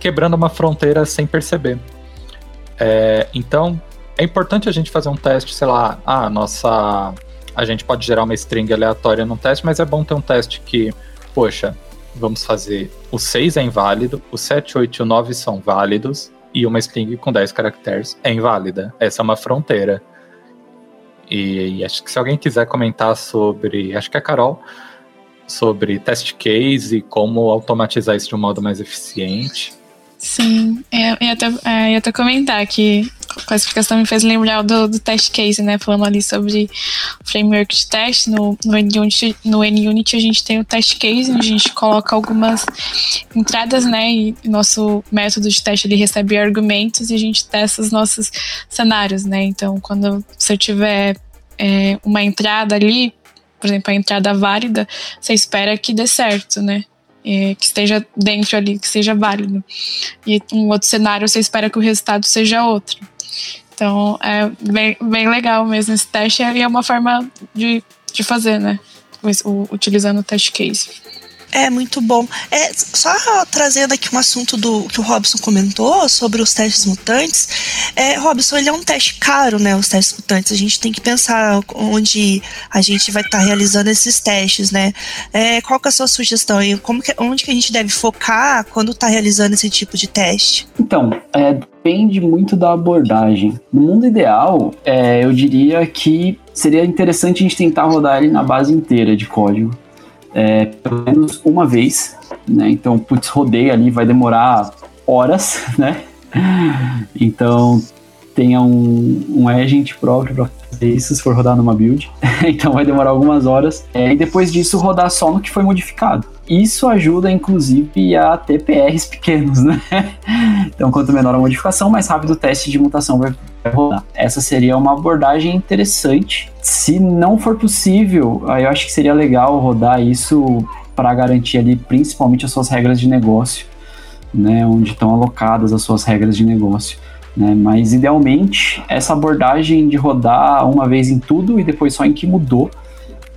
quebrando uma fronteira sem perceber. É, então, é importante a gente fazer um teste, sei lá, ah, nossa. A gente pode gerar uma string aleatória num teste, mas é bom ter um teste que, poxa, vamos fazer o 6 é inválido, o 7, 8 e o 9 são válidos, e uma string com 10 caracteres é inválida. Essa é uma fronteira. E, e, acho que se alguém quiser comentar sobre, acho que é a Carol, sobre test case e como automatizar isso de um modo mais eficiente. Sim, é, eu ia até, é, ia até comentar que a explicação me fez lembrar do, do test case, né? Falando ali sobre framework de teste. No, no, NUnity, no NUnity a gente tem o test case, onde a gente coloca algumas entradas, né? E nosso método de teste ele recebe argumentos e a gente testa os nossos cenários, né? Então, quando você tiver é, uma entrada ali, por exemplo, a entrada válida, você espera que dê certo, né? Que esteja dentro ali, que seja válido. E um outro cenário você espera que o resultado seja outro. Então é bem, bem legal mesmo esse teste e é uma forma de, de fazer, né? Utilizando o teste case. É muito bom. É, só trazendo aqui um assunto do que o Robson comentou sobre os testes mutantes. É, Robson, ele é um teste caro, né? Os testes mutantes. A gente tem que pensar onde a gente vai estar tá realizando esses testes, né? É, qual que é a sua sugestão? E como que, onde que a gente deve focar quando está realizando esse tipo de teste? Então, é, depende muito da abordagem. No mundo ideal, é, eu diria que seria interessante a gente tentar rodar ele na base inteira de código é, pelo menos uma vez, né? Então, putz, rodei ali, vai demorar horas, né? Então, tenha um, um agent próprio para fazer isso, se for rodar numa build. então, vai demorar algumas horas. É, e depois disso, rodar só no que foi modificado. Isso ajuda, inclusive, a ter PRs pequenos, né? Então, quanto menor a modificação, mais rápido o teste de mutação vai rodar. Essa seria uma abordagem interessante. Se não for possível, eu acho que seria legal rodar isso para garantir ali principalmente as suas regras de negócio, né? Onde estão alocadas as suas regras de negócio. Né? Mas idealmente essa abordagem de rodar uma vez em tudo e depois só em que mudou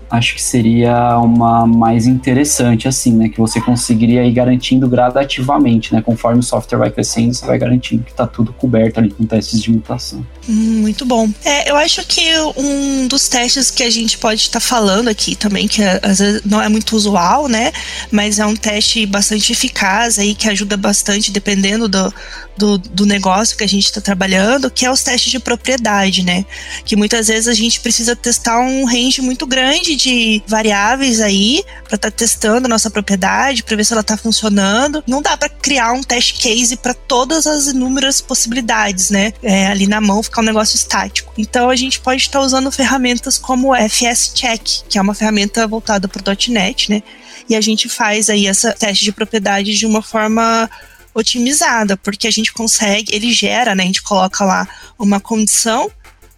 acho que seria uma mais interessante, assim, né? Que você conseguiria ir garantindo gradativamente, né? Conforme o software vai crescendo, você vai garantindo que está tudo coberto ali com testes de mutação. Hum, muito bom. É, eu acho que um dos testes que a gente pode estar tá falando aqui também, que é, às vezes não é muito usual, né? Mas é um teste bastante eficaz aí, que ajuda bastante, dependendo do, do, do negócio que a gente está trabalhando, que é os testes de propriedade, né? Que muitas vezes a gente precisa testar um range muito grande de variáveis aí para estar tá testando a nossa propriedade, para ver se ela está funcionando. Não dá para criar um test case para todas as inúmeras possibilidades, né? É, ali na mão ficar um negócio estático. Então a gente pode estar tá usando ferramentas como o FS Check, que é uma ferramenta voltada para o .NET, né? E a gente faz aí essa teste de propriedade de uma forma otimizada, porque a gente consegue, ele gera, né? A gente coloca lá uma condição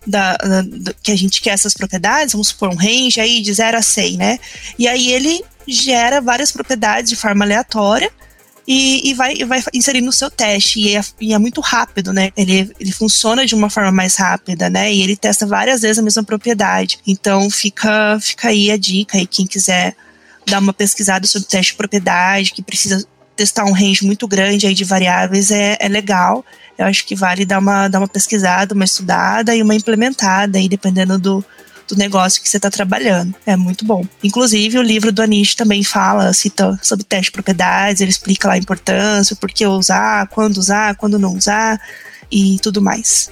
da, da, da, que a gente quer essas propriedades, vamos supor um range aí de 0 a 100, né? E aí ele gera várias propriedades de forma aleatória e, e vai, vai inserir no seu teste. E é, e é, muito rápido, né? Ele, ele funciona de uma forma mais rápida, né? E ele testa várias vezes a mesma propriedade. Então fica, fica aí a dica aí, quem quiser dar uma pesquisada sobre teste de propriedade, que precisa testar um range muito grande aí de variáveis é, é legal. Eu acho que vale dar uma, dar uma pesquisada, uma estudada e uma implementada aí, dependendo do, do negócio que você está trabalhando. É muito bom. Inclusive, o livro do Anish também fala, cita sobre teste de propriedades, ele explica lá a importância, por que usar, quando usar, quando não usar e tudo mais.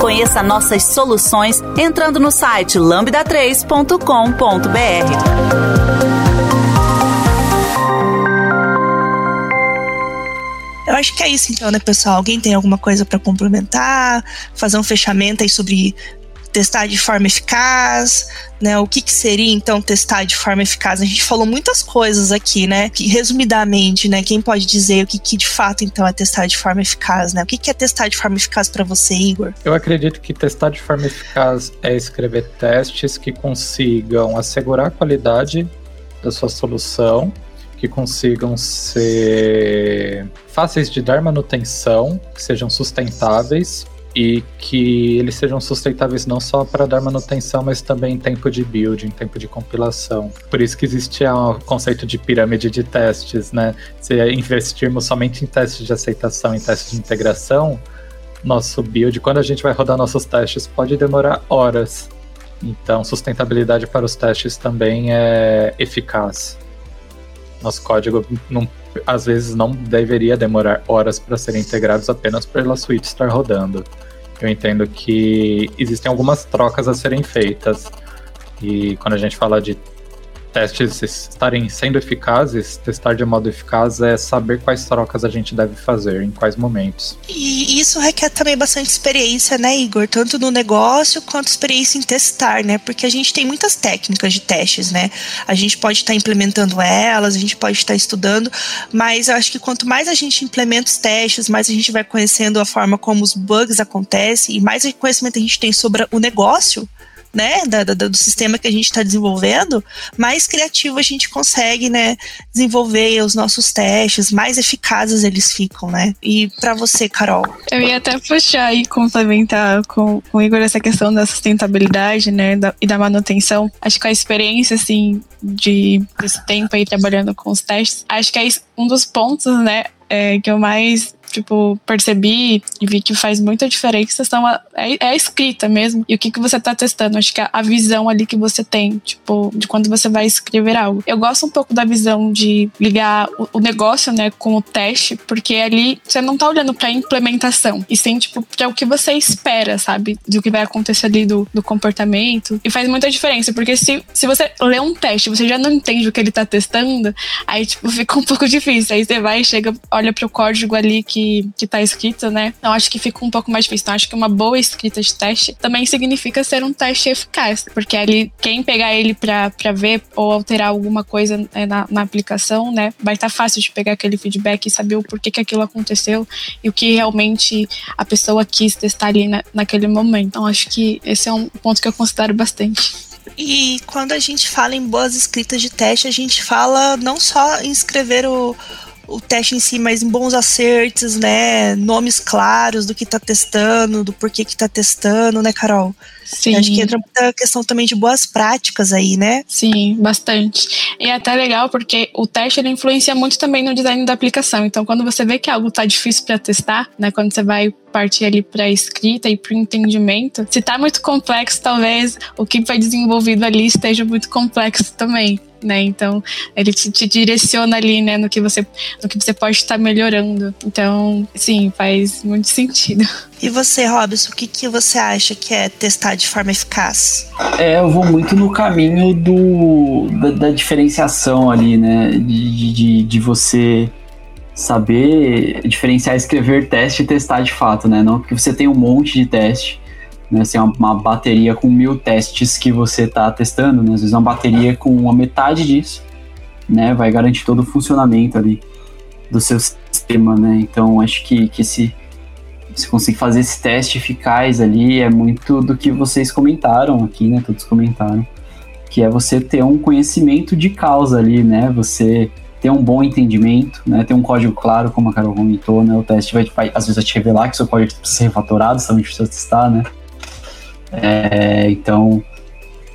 Conheça nossas soluções entrando no site lambda3.com.br. Eu acho que é isso então, né, pessoal? Alguém tem alguma coisa para complementar? Fazer um fechamento aí sobre testar de forma eficaz, né? O que, que seria então testar de forma eficaz? A gente falou muitas coisas aqui, né? Que, resumidamente, né? Quem pode dizer o que, que de fato então é testar de forma eficaz, né? O que, que é testar de forma eficaz para você, Igor? Eu acredito que testar de forma eficaz é escrever testes que consigam assegurar a qualidade da sua solução que consigam ser fáceis de dar manutenção, que sejam sustentáveis e que eles sejam sustentáveis não só para dar manutenção, mas também em tempo de build, em tempo de compilação. Por isso que existe o conceito de pirâmide de testes, né? Se investirmos somente em testes de aceitação, em testes de integração, nosso build, quando a gente vai rodar nossos testes, pode demorar horas. Então, sustentabilidade para os testes também é eficaz. Nosso código não, às vezes não deveria demorar horas para serem integrados apenas pela suite estar rodando eu entendo que existem algumas trocas a serem feitas. E quando a gente fala de testes estarem sendo eficazes, testar de modo eficaz é saber quais trocas a gente deve fazer, em quais momentos. E isso requer também bastante experiência, né, Igor? Tanto no negócio quanto experiência em testar, né? Porque a gente tem muitas técnicas de testes, né? A gente pode estar implementando elas, a gente pode estar estudando, mas eu acho que quanto mais a gente implementa os testes, mais a gente vai conhecendo a forma como os bugs acontecem e mais conhecimento a gente tem sobre o negócio, né, da, da, do sistema que a gente está desenvolvendo, mais criativo a gente consegue, né, desenvolver os nossos testes, mais eficazes eles ficam, né? E para você, Carol? Eu ia até puxar e complementar com, com o Igor essa questão da sustentabilidade, né, da, e da manutenção. Acho que a experiência, assim, de desse tempo aí trabalhando com os testes, acho que é um dos pontos, né, é, que eu mais tipo, percebi e vi que faz muita diferença são a, é, é a escrita mesmo. E o que, que você tá testando. Acho que a, a visão ali que você tem, tipo, de quando você vai escrever algo. Eu gosto um pouco da visão de ligar o, o negócio, né, com o teste, porque ali você não tá olhando pra implementação, e sim, tipo, pra o que você espera, sabe? Do que vai acontecer ali do, do comportamento. E faz muita diferença, porque se, se você lê um teste você já não entende o que ele tá testando, aí, tipo, fica um pouco difícil. Aí você vai, chega, olha pro código ali que que, que tá escrito, né? Então acho que fica um pouco mais difícil. Então acho que uma boa escrita de teste também significa ser um teste eficaz, porque ali quem pegar ele para ver ou alterar alguma coisa né, na, na aplicação, né, vai estar tá fácil de pegar aquele feedback e saber o porquê que aquilo aconteceu e o que realmente a pessoa quis testar ali na, naquele momento. Então acho que esse é um ponto que eu considero bastante. E quando a gente fala em boas escritas de teste, a gente fala não só em escrever o, o teste em si, mas em bons acertos, né? Nomes claros do que tá testando, do porquê que tá testando, né, Carol? Sim. acho que entra muita questão também de boas práticas aí, né? Sim, bastante. E é até legal porque o teste ele influencia muito também no design da aplicação. Então, quando você vê que algo tá difícil para testar, né, quando você vai partir ali para escrita e para entendimento, se tá muito complexo, talvez o que foi desenvolvido ali esteja muito complexo também né? Então ele te, te, direciona ali, né, no que você, no que você pode estar melhorando. Então, sim, faz muito sentido. E você, Robson, o que, que você acha que é testar de forma eficaz? É, eu vou muito no caminho do da, da diferenciação ali, né? De, de, de você saber diferenciar escrever teste e testar de fato, né? Não porque você tem um monte de teste né? Assim, uma, uma bateria com mil testes que você está testando, né? Às vezes uma bateria com uma metade disso, né? Vai garantir todo o funcionamento ali do seu sistema, né? Então, acho que, que se você conseguir fazer esse teste eficaz ali é muito do que vocês comentaram aqui, né? Todos comentaram. Que é você ter um conhecimento de causa ali, né? Você ter um bom entendimento, né? Ter um código claro, como a Carol comentou, né? O teste vai, vai às vezes vai te revelar que seu código precisa ser refatorado, se não precisa testar, né? É, então,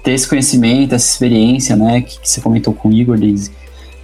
ter esse conhecimento, essa experiência, né, que, que você comentou com o Igor, Liz,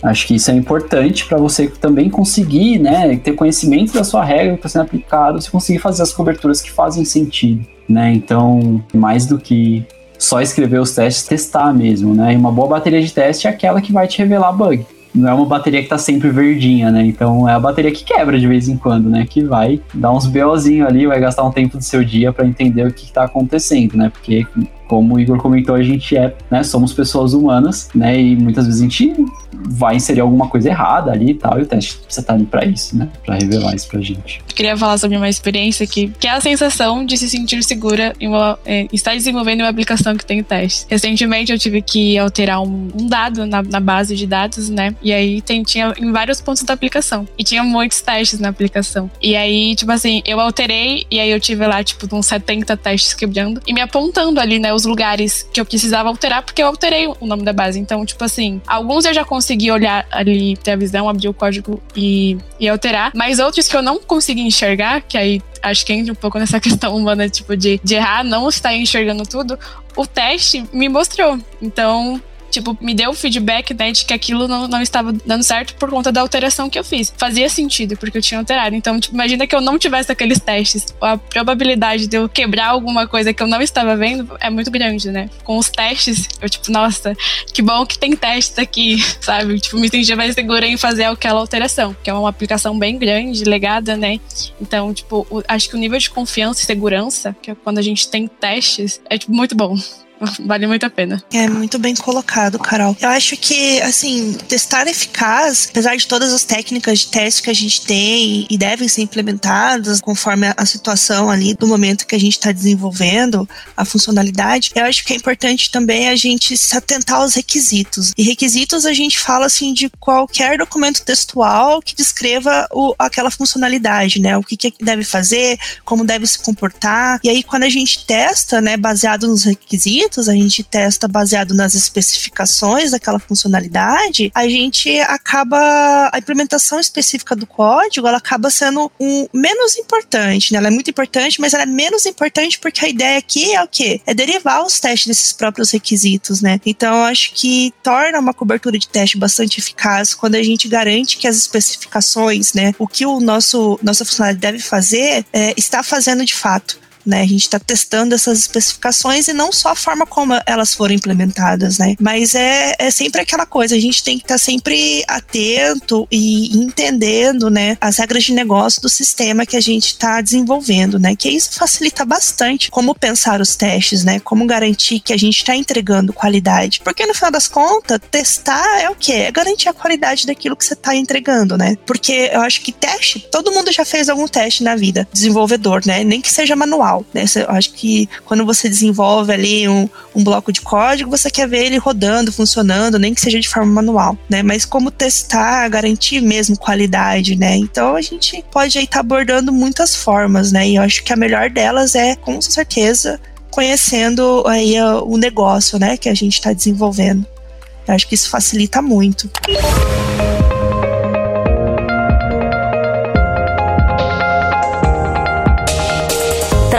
acho que isso é importante para você também conseguir, né, ter conhecimento da sua regra que está sendo aplicada, você conseguir fazer as coberturas que fazem sentido, né, então, mais do que só escrever os testes, testar mesmo, né, e uma boa bateria de teste é aquela que vai te revelar bug, não é uma bateria que tá sempre verdinha, né? Então é a bateria que quebra de vez em quando, né? Que vai dar uns BOzinho ali, vai gastar um tempo do seu dia para entender o que, que tá acontecendo, né? Porque como o Igor comentou, a gente é, né, somos pessoas humanas, né, e muitas vezes a gente vai inserir alguma coisa errada ali e tal, e o teste precisa estar ali para isso, né, para revelar isso pra gente. Eu queria falar sobre uma experiência que, que é a sensação de se sentir segura em uma, é, estar desenvolvendo uma aplicação que tem teste. Recentemente eu tive que alterar um, um dado na, na, base de dados, né, e aí tem, tinha em vários pontos da aplicação, e tinha muitos testes na aplicação. E aí, tipo assim, eu alterei, e aí eu tive lá, tipo, uns 70 testes quebrando, e me apontando ali, né, os lugares que eu precisava alterar, porque eu alterei o nome da base. Então, tipo assim, alguns eu já consegui olhar ali, ter a visão, abrir o código e, e alterar, mas outros que eu não consegui enxergar, que aí acho que entra um pouco nessa questão humana, tipo, de, de errar, não estar enxergando tudo, o teste me mostrou. Então, tipo, me deu o feedback, né, de que aquilo não, não estava dando certo por conta da alteração que eu fiz. Fazia sentido, porque eu tinha alterado. Então, tipo, imagina que eu não tivesse aqueles testes. A probabilidade de eu quebrar alguma coisa que eu não estava vendo é muito grande, né? Com os testes, eu, tipo, nossa, que bom que tem testes aqui, sabe? Tipo, me sentia mais segura em fazer aquela alteração, que é uma aplicação bem grande, legada, né? Então, tipo, acho que o nível de confiança e segurança, que é quando a gente tem testes, é, tipo, muito bom. vale muito a pena. É muito bem colocado, Carol. Eu acho que, assim, testar eficaz, apesar de todas as técnicas de teste que a gente tem e devem ser implementadas conforme a, situação ali do momento que a gente está desenvolvendo a funcionalidade, eu acho que é importante também a gente se atentar aos requisitos. E requisitos a gente fala, assim, de qualquer documento textual que descreva o, aquela funcionalidade, né? O que, que deve fazer, como deve se comportar. E aí, quando a gente testa, né, baseado nos requisitos, a gente testa baseado nas especificações daquela funcionalidade, a gente acaba a implementação específica do código, ela acaba sendo um menos importante, né? Ela é muito importante, mas ela é menos importante porque a ideia aqui é o quê? É derivar os testes desses próprios requisitos, né? Então, acho que torna uma cobertura de teste bastante eficaz quando a gente garante que as especificações, né, o que o nosso nossa funcionalidade deve fazer, é, está fazendo de fato né? A gente está testando essas especificações e não só a forma como elas foram implementadas, né? Mas é, é sempre aquela coisa, a gente tem que estar tá sempre atento e entendendo, né, as regras de negócio do sistema que a gente está desenvolvendo, né? Que isso facilita bastante como pensar os testes, né? Como garantir que a gente está entregando qualidade. Porque no final das contas, testar é o quê? É garantir a qualidade daquilo que você está entregando, né? Porque eu acho que teste, todo mundo já fez algum teste na vida, desenvolvedor, né? Nem que seja manual manual. Né? Eu acho que quando você desenvolve ali um, um bloco de código, você quer ver ele rodando, funcionando, nem que seja de forma manual, né? Mas como testar, garantir mesmo qualidade, né? Então a gente pode estar tá abordando muitas formas, né? E eu acho que a melhor delas é, com certeza, conhecendo aí o negócio, né? Que a gente está desenvolvendo. Eu acho que isso facilita muito.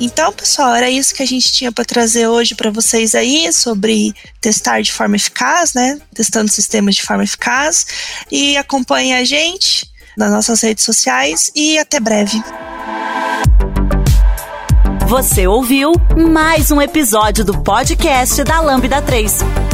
Então, pessoal, era isso que a gente tinha para trazer hoje para vocês aí sobre testar de forma eficaz, né? Testando sistemas de forma eficaz. E acompanhe a gente nas nossas redes sociais e até breve. Você ouviu mais um episódio do podcast da Lambda 3.